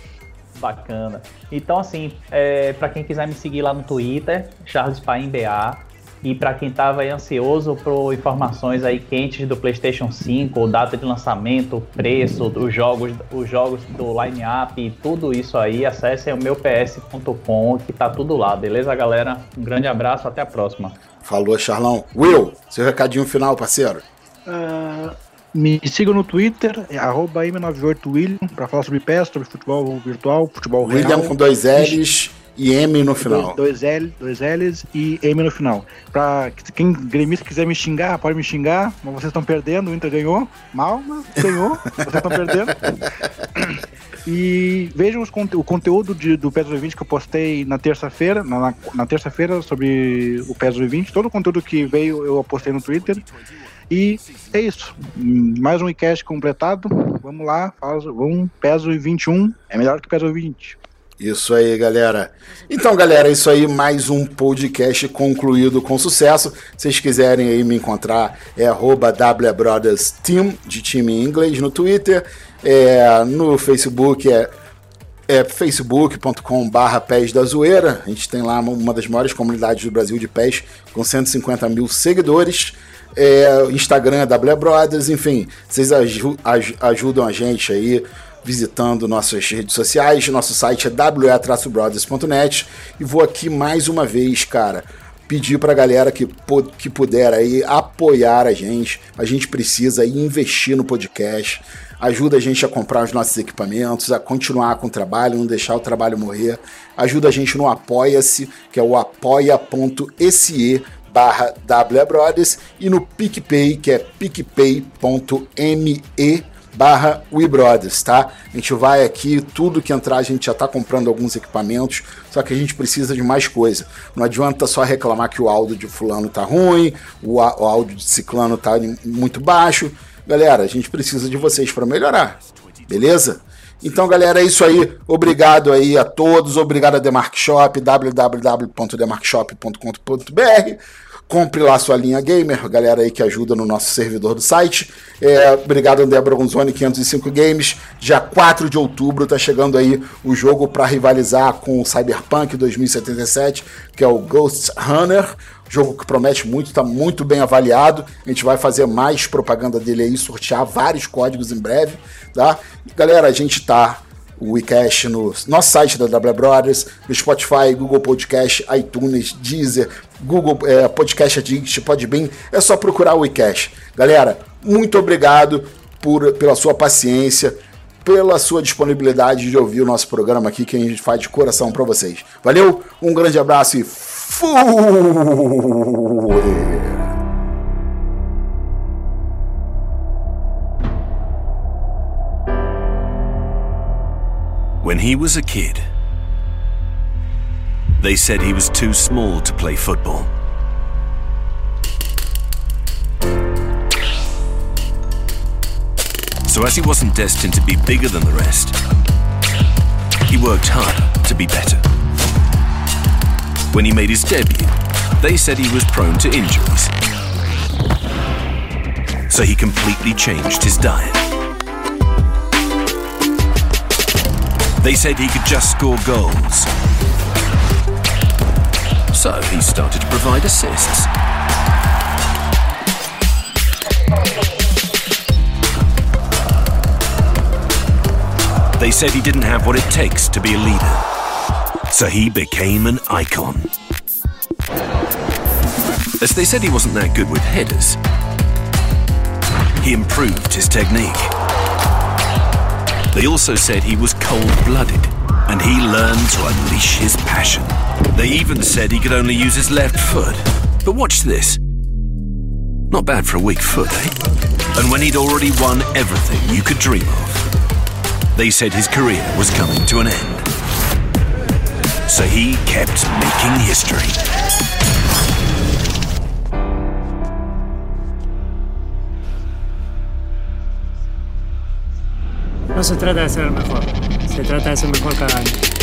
E: Bacana. Então, assim, é, para quem quiser me seguir lá no Twitter, Charles Paim BA, e para quem estava ansioso por informações aí quentes do PlayStation 5, data de lançamento, preço, os jogos, os jogos do line-up e tudo isso aí, acessem o meu ps.com que tá tudo lá, beleza, galera? Um grande abraço, até a próxima.
C: Falou, Charlão. Will, seu recadinho final, parceiro.
F: Uh,
A: Me sigam no Twitter, é arroba M98William, para falar sobre PES, sobre futebol virtual, futebol
C: William
A: real.
C: com dois L's e M no final.
A: Dois, dois, L, dois L's e M no final. Pra quem gremista quiser me xingar, pode me xingar, mas vocês estão perdendo, o Inter ganhou, mal, mas ganhou, vocês estão perdendo. E vejam os o conteúdo de, do PES 20 que eu postei na terça-feira, na, na, na terça-feira sobre o PES 20. Todo o conteúdo que veio eu postei no Twitter. E é isso. Mais um iCast completado. Vamos lá, faz, vamos, PES 21 é melhor que o PES 20.
C: Isso aí, galera. Então, galera, é isso aí, mais um podcast concluído com sucesso. Se vocês quiserem aí me encontrar, é WBrothersTeam, de time em inglês, no Twitter. É, no Facebook é, é facebook.com pés da zoeira. A gente tem lá uma das maiores comunidades do Brasil de pés, com 150 mil seguidores. É, Instagram é WBrothers, enfim, vocês aju ajudam a gente aí visitando nossas redes sociais. Nosso site é we-brothers.net. E vou aqui mais uma vez, cara, pedir para a galera que, que puder aí apoiar a gente. A gente precisa investir no podcast. Ajuda a gente a comprar os nossos equipamentos, a continuar com o trabalho, não deixar o trabalho morrer. Ajuda a gente no Apoia-se, que é o apoia.se barra e no PicPay, que é picpay.me barra WeBrothers, tá? A gente vai aqui, tudo que entrar a gente já tá comprando alguns equipamentos, só que a gente precisa de mais coisa. Não adianta só reclamar que o áudio de fulano tá ruim, o, áudio de ciclano tá muito baixo. Galera, a gente precisa de vocês para melhorar, beleza? Então, galera, é isso aí. Obrigado aí a todos. Obrigado a Demark Shop, www.demarkshop.com.br compre lá sua linha gamer, galera aí que ajuda no nosso servidor do site. É, obrigado, André Bronzoni, 505 Games. Dia 4 de outubro tá chegando aí o jogo para rivalizar com o Cyberpunk 2077, que é o Ghost Runner. Jogo que promete muito, está muito bem avaliado. A gente vai fazer mais propaganda dele aí, sortear vários códigos em breve, tá? Galera, a gente tá o WeCast no nosso site da W Brothers, no Spotify, Google Podcast, iTunes, Deezer, Google é, Podcast Addict, Podbean, é só procurar o WeCast. Galera, muito obrigado por, pela sua paciência, pela sua disponibilidade de ouvir o nosso programa aqui, que a gente faz de coração para vocês. Valeu, um grande abraço e fui!
B: When he was a kid, they said he was too small to play football. So, as he wasn't destined to be bigger than the rest, he worked hard to be better. When he made his debut, they said he was prone to injuries. So, he completely changed his diet. They said he could just score goals. So he started to provide assists. They said he didn't have what it takes to be a leader. So he became an icon. As they said he wasn't that good with headers, he improved his technique. They also said he was cold blooded and he learned to unleash his passion. They even said he could only use his left foot. But watch this. Not bad for a weak foot, eh? And when he'd already won everything you could dream of, they said his career was coming to an end. So he kept making history.
G: No se trata de ser el mejor, se trata de ser mejor cada año.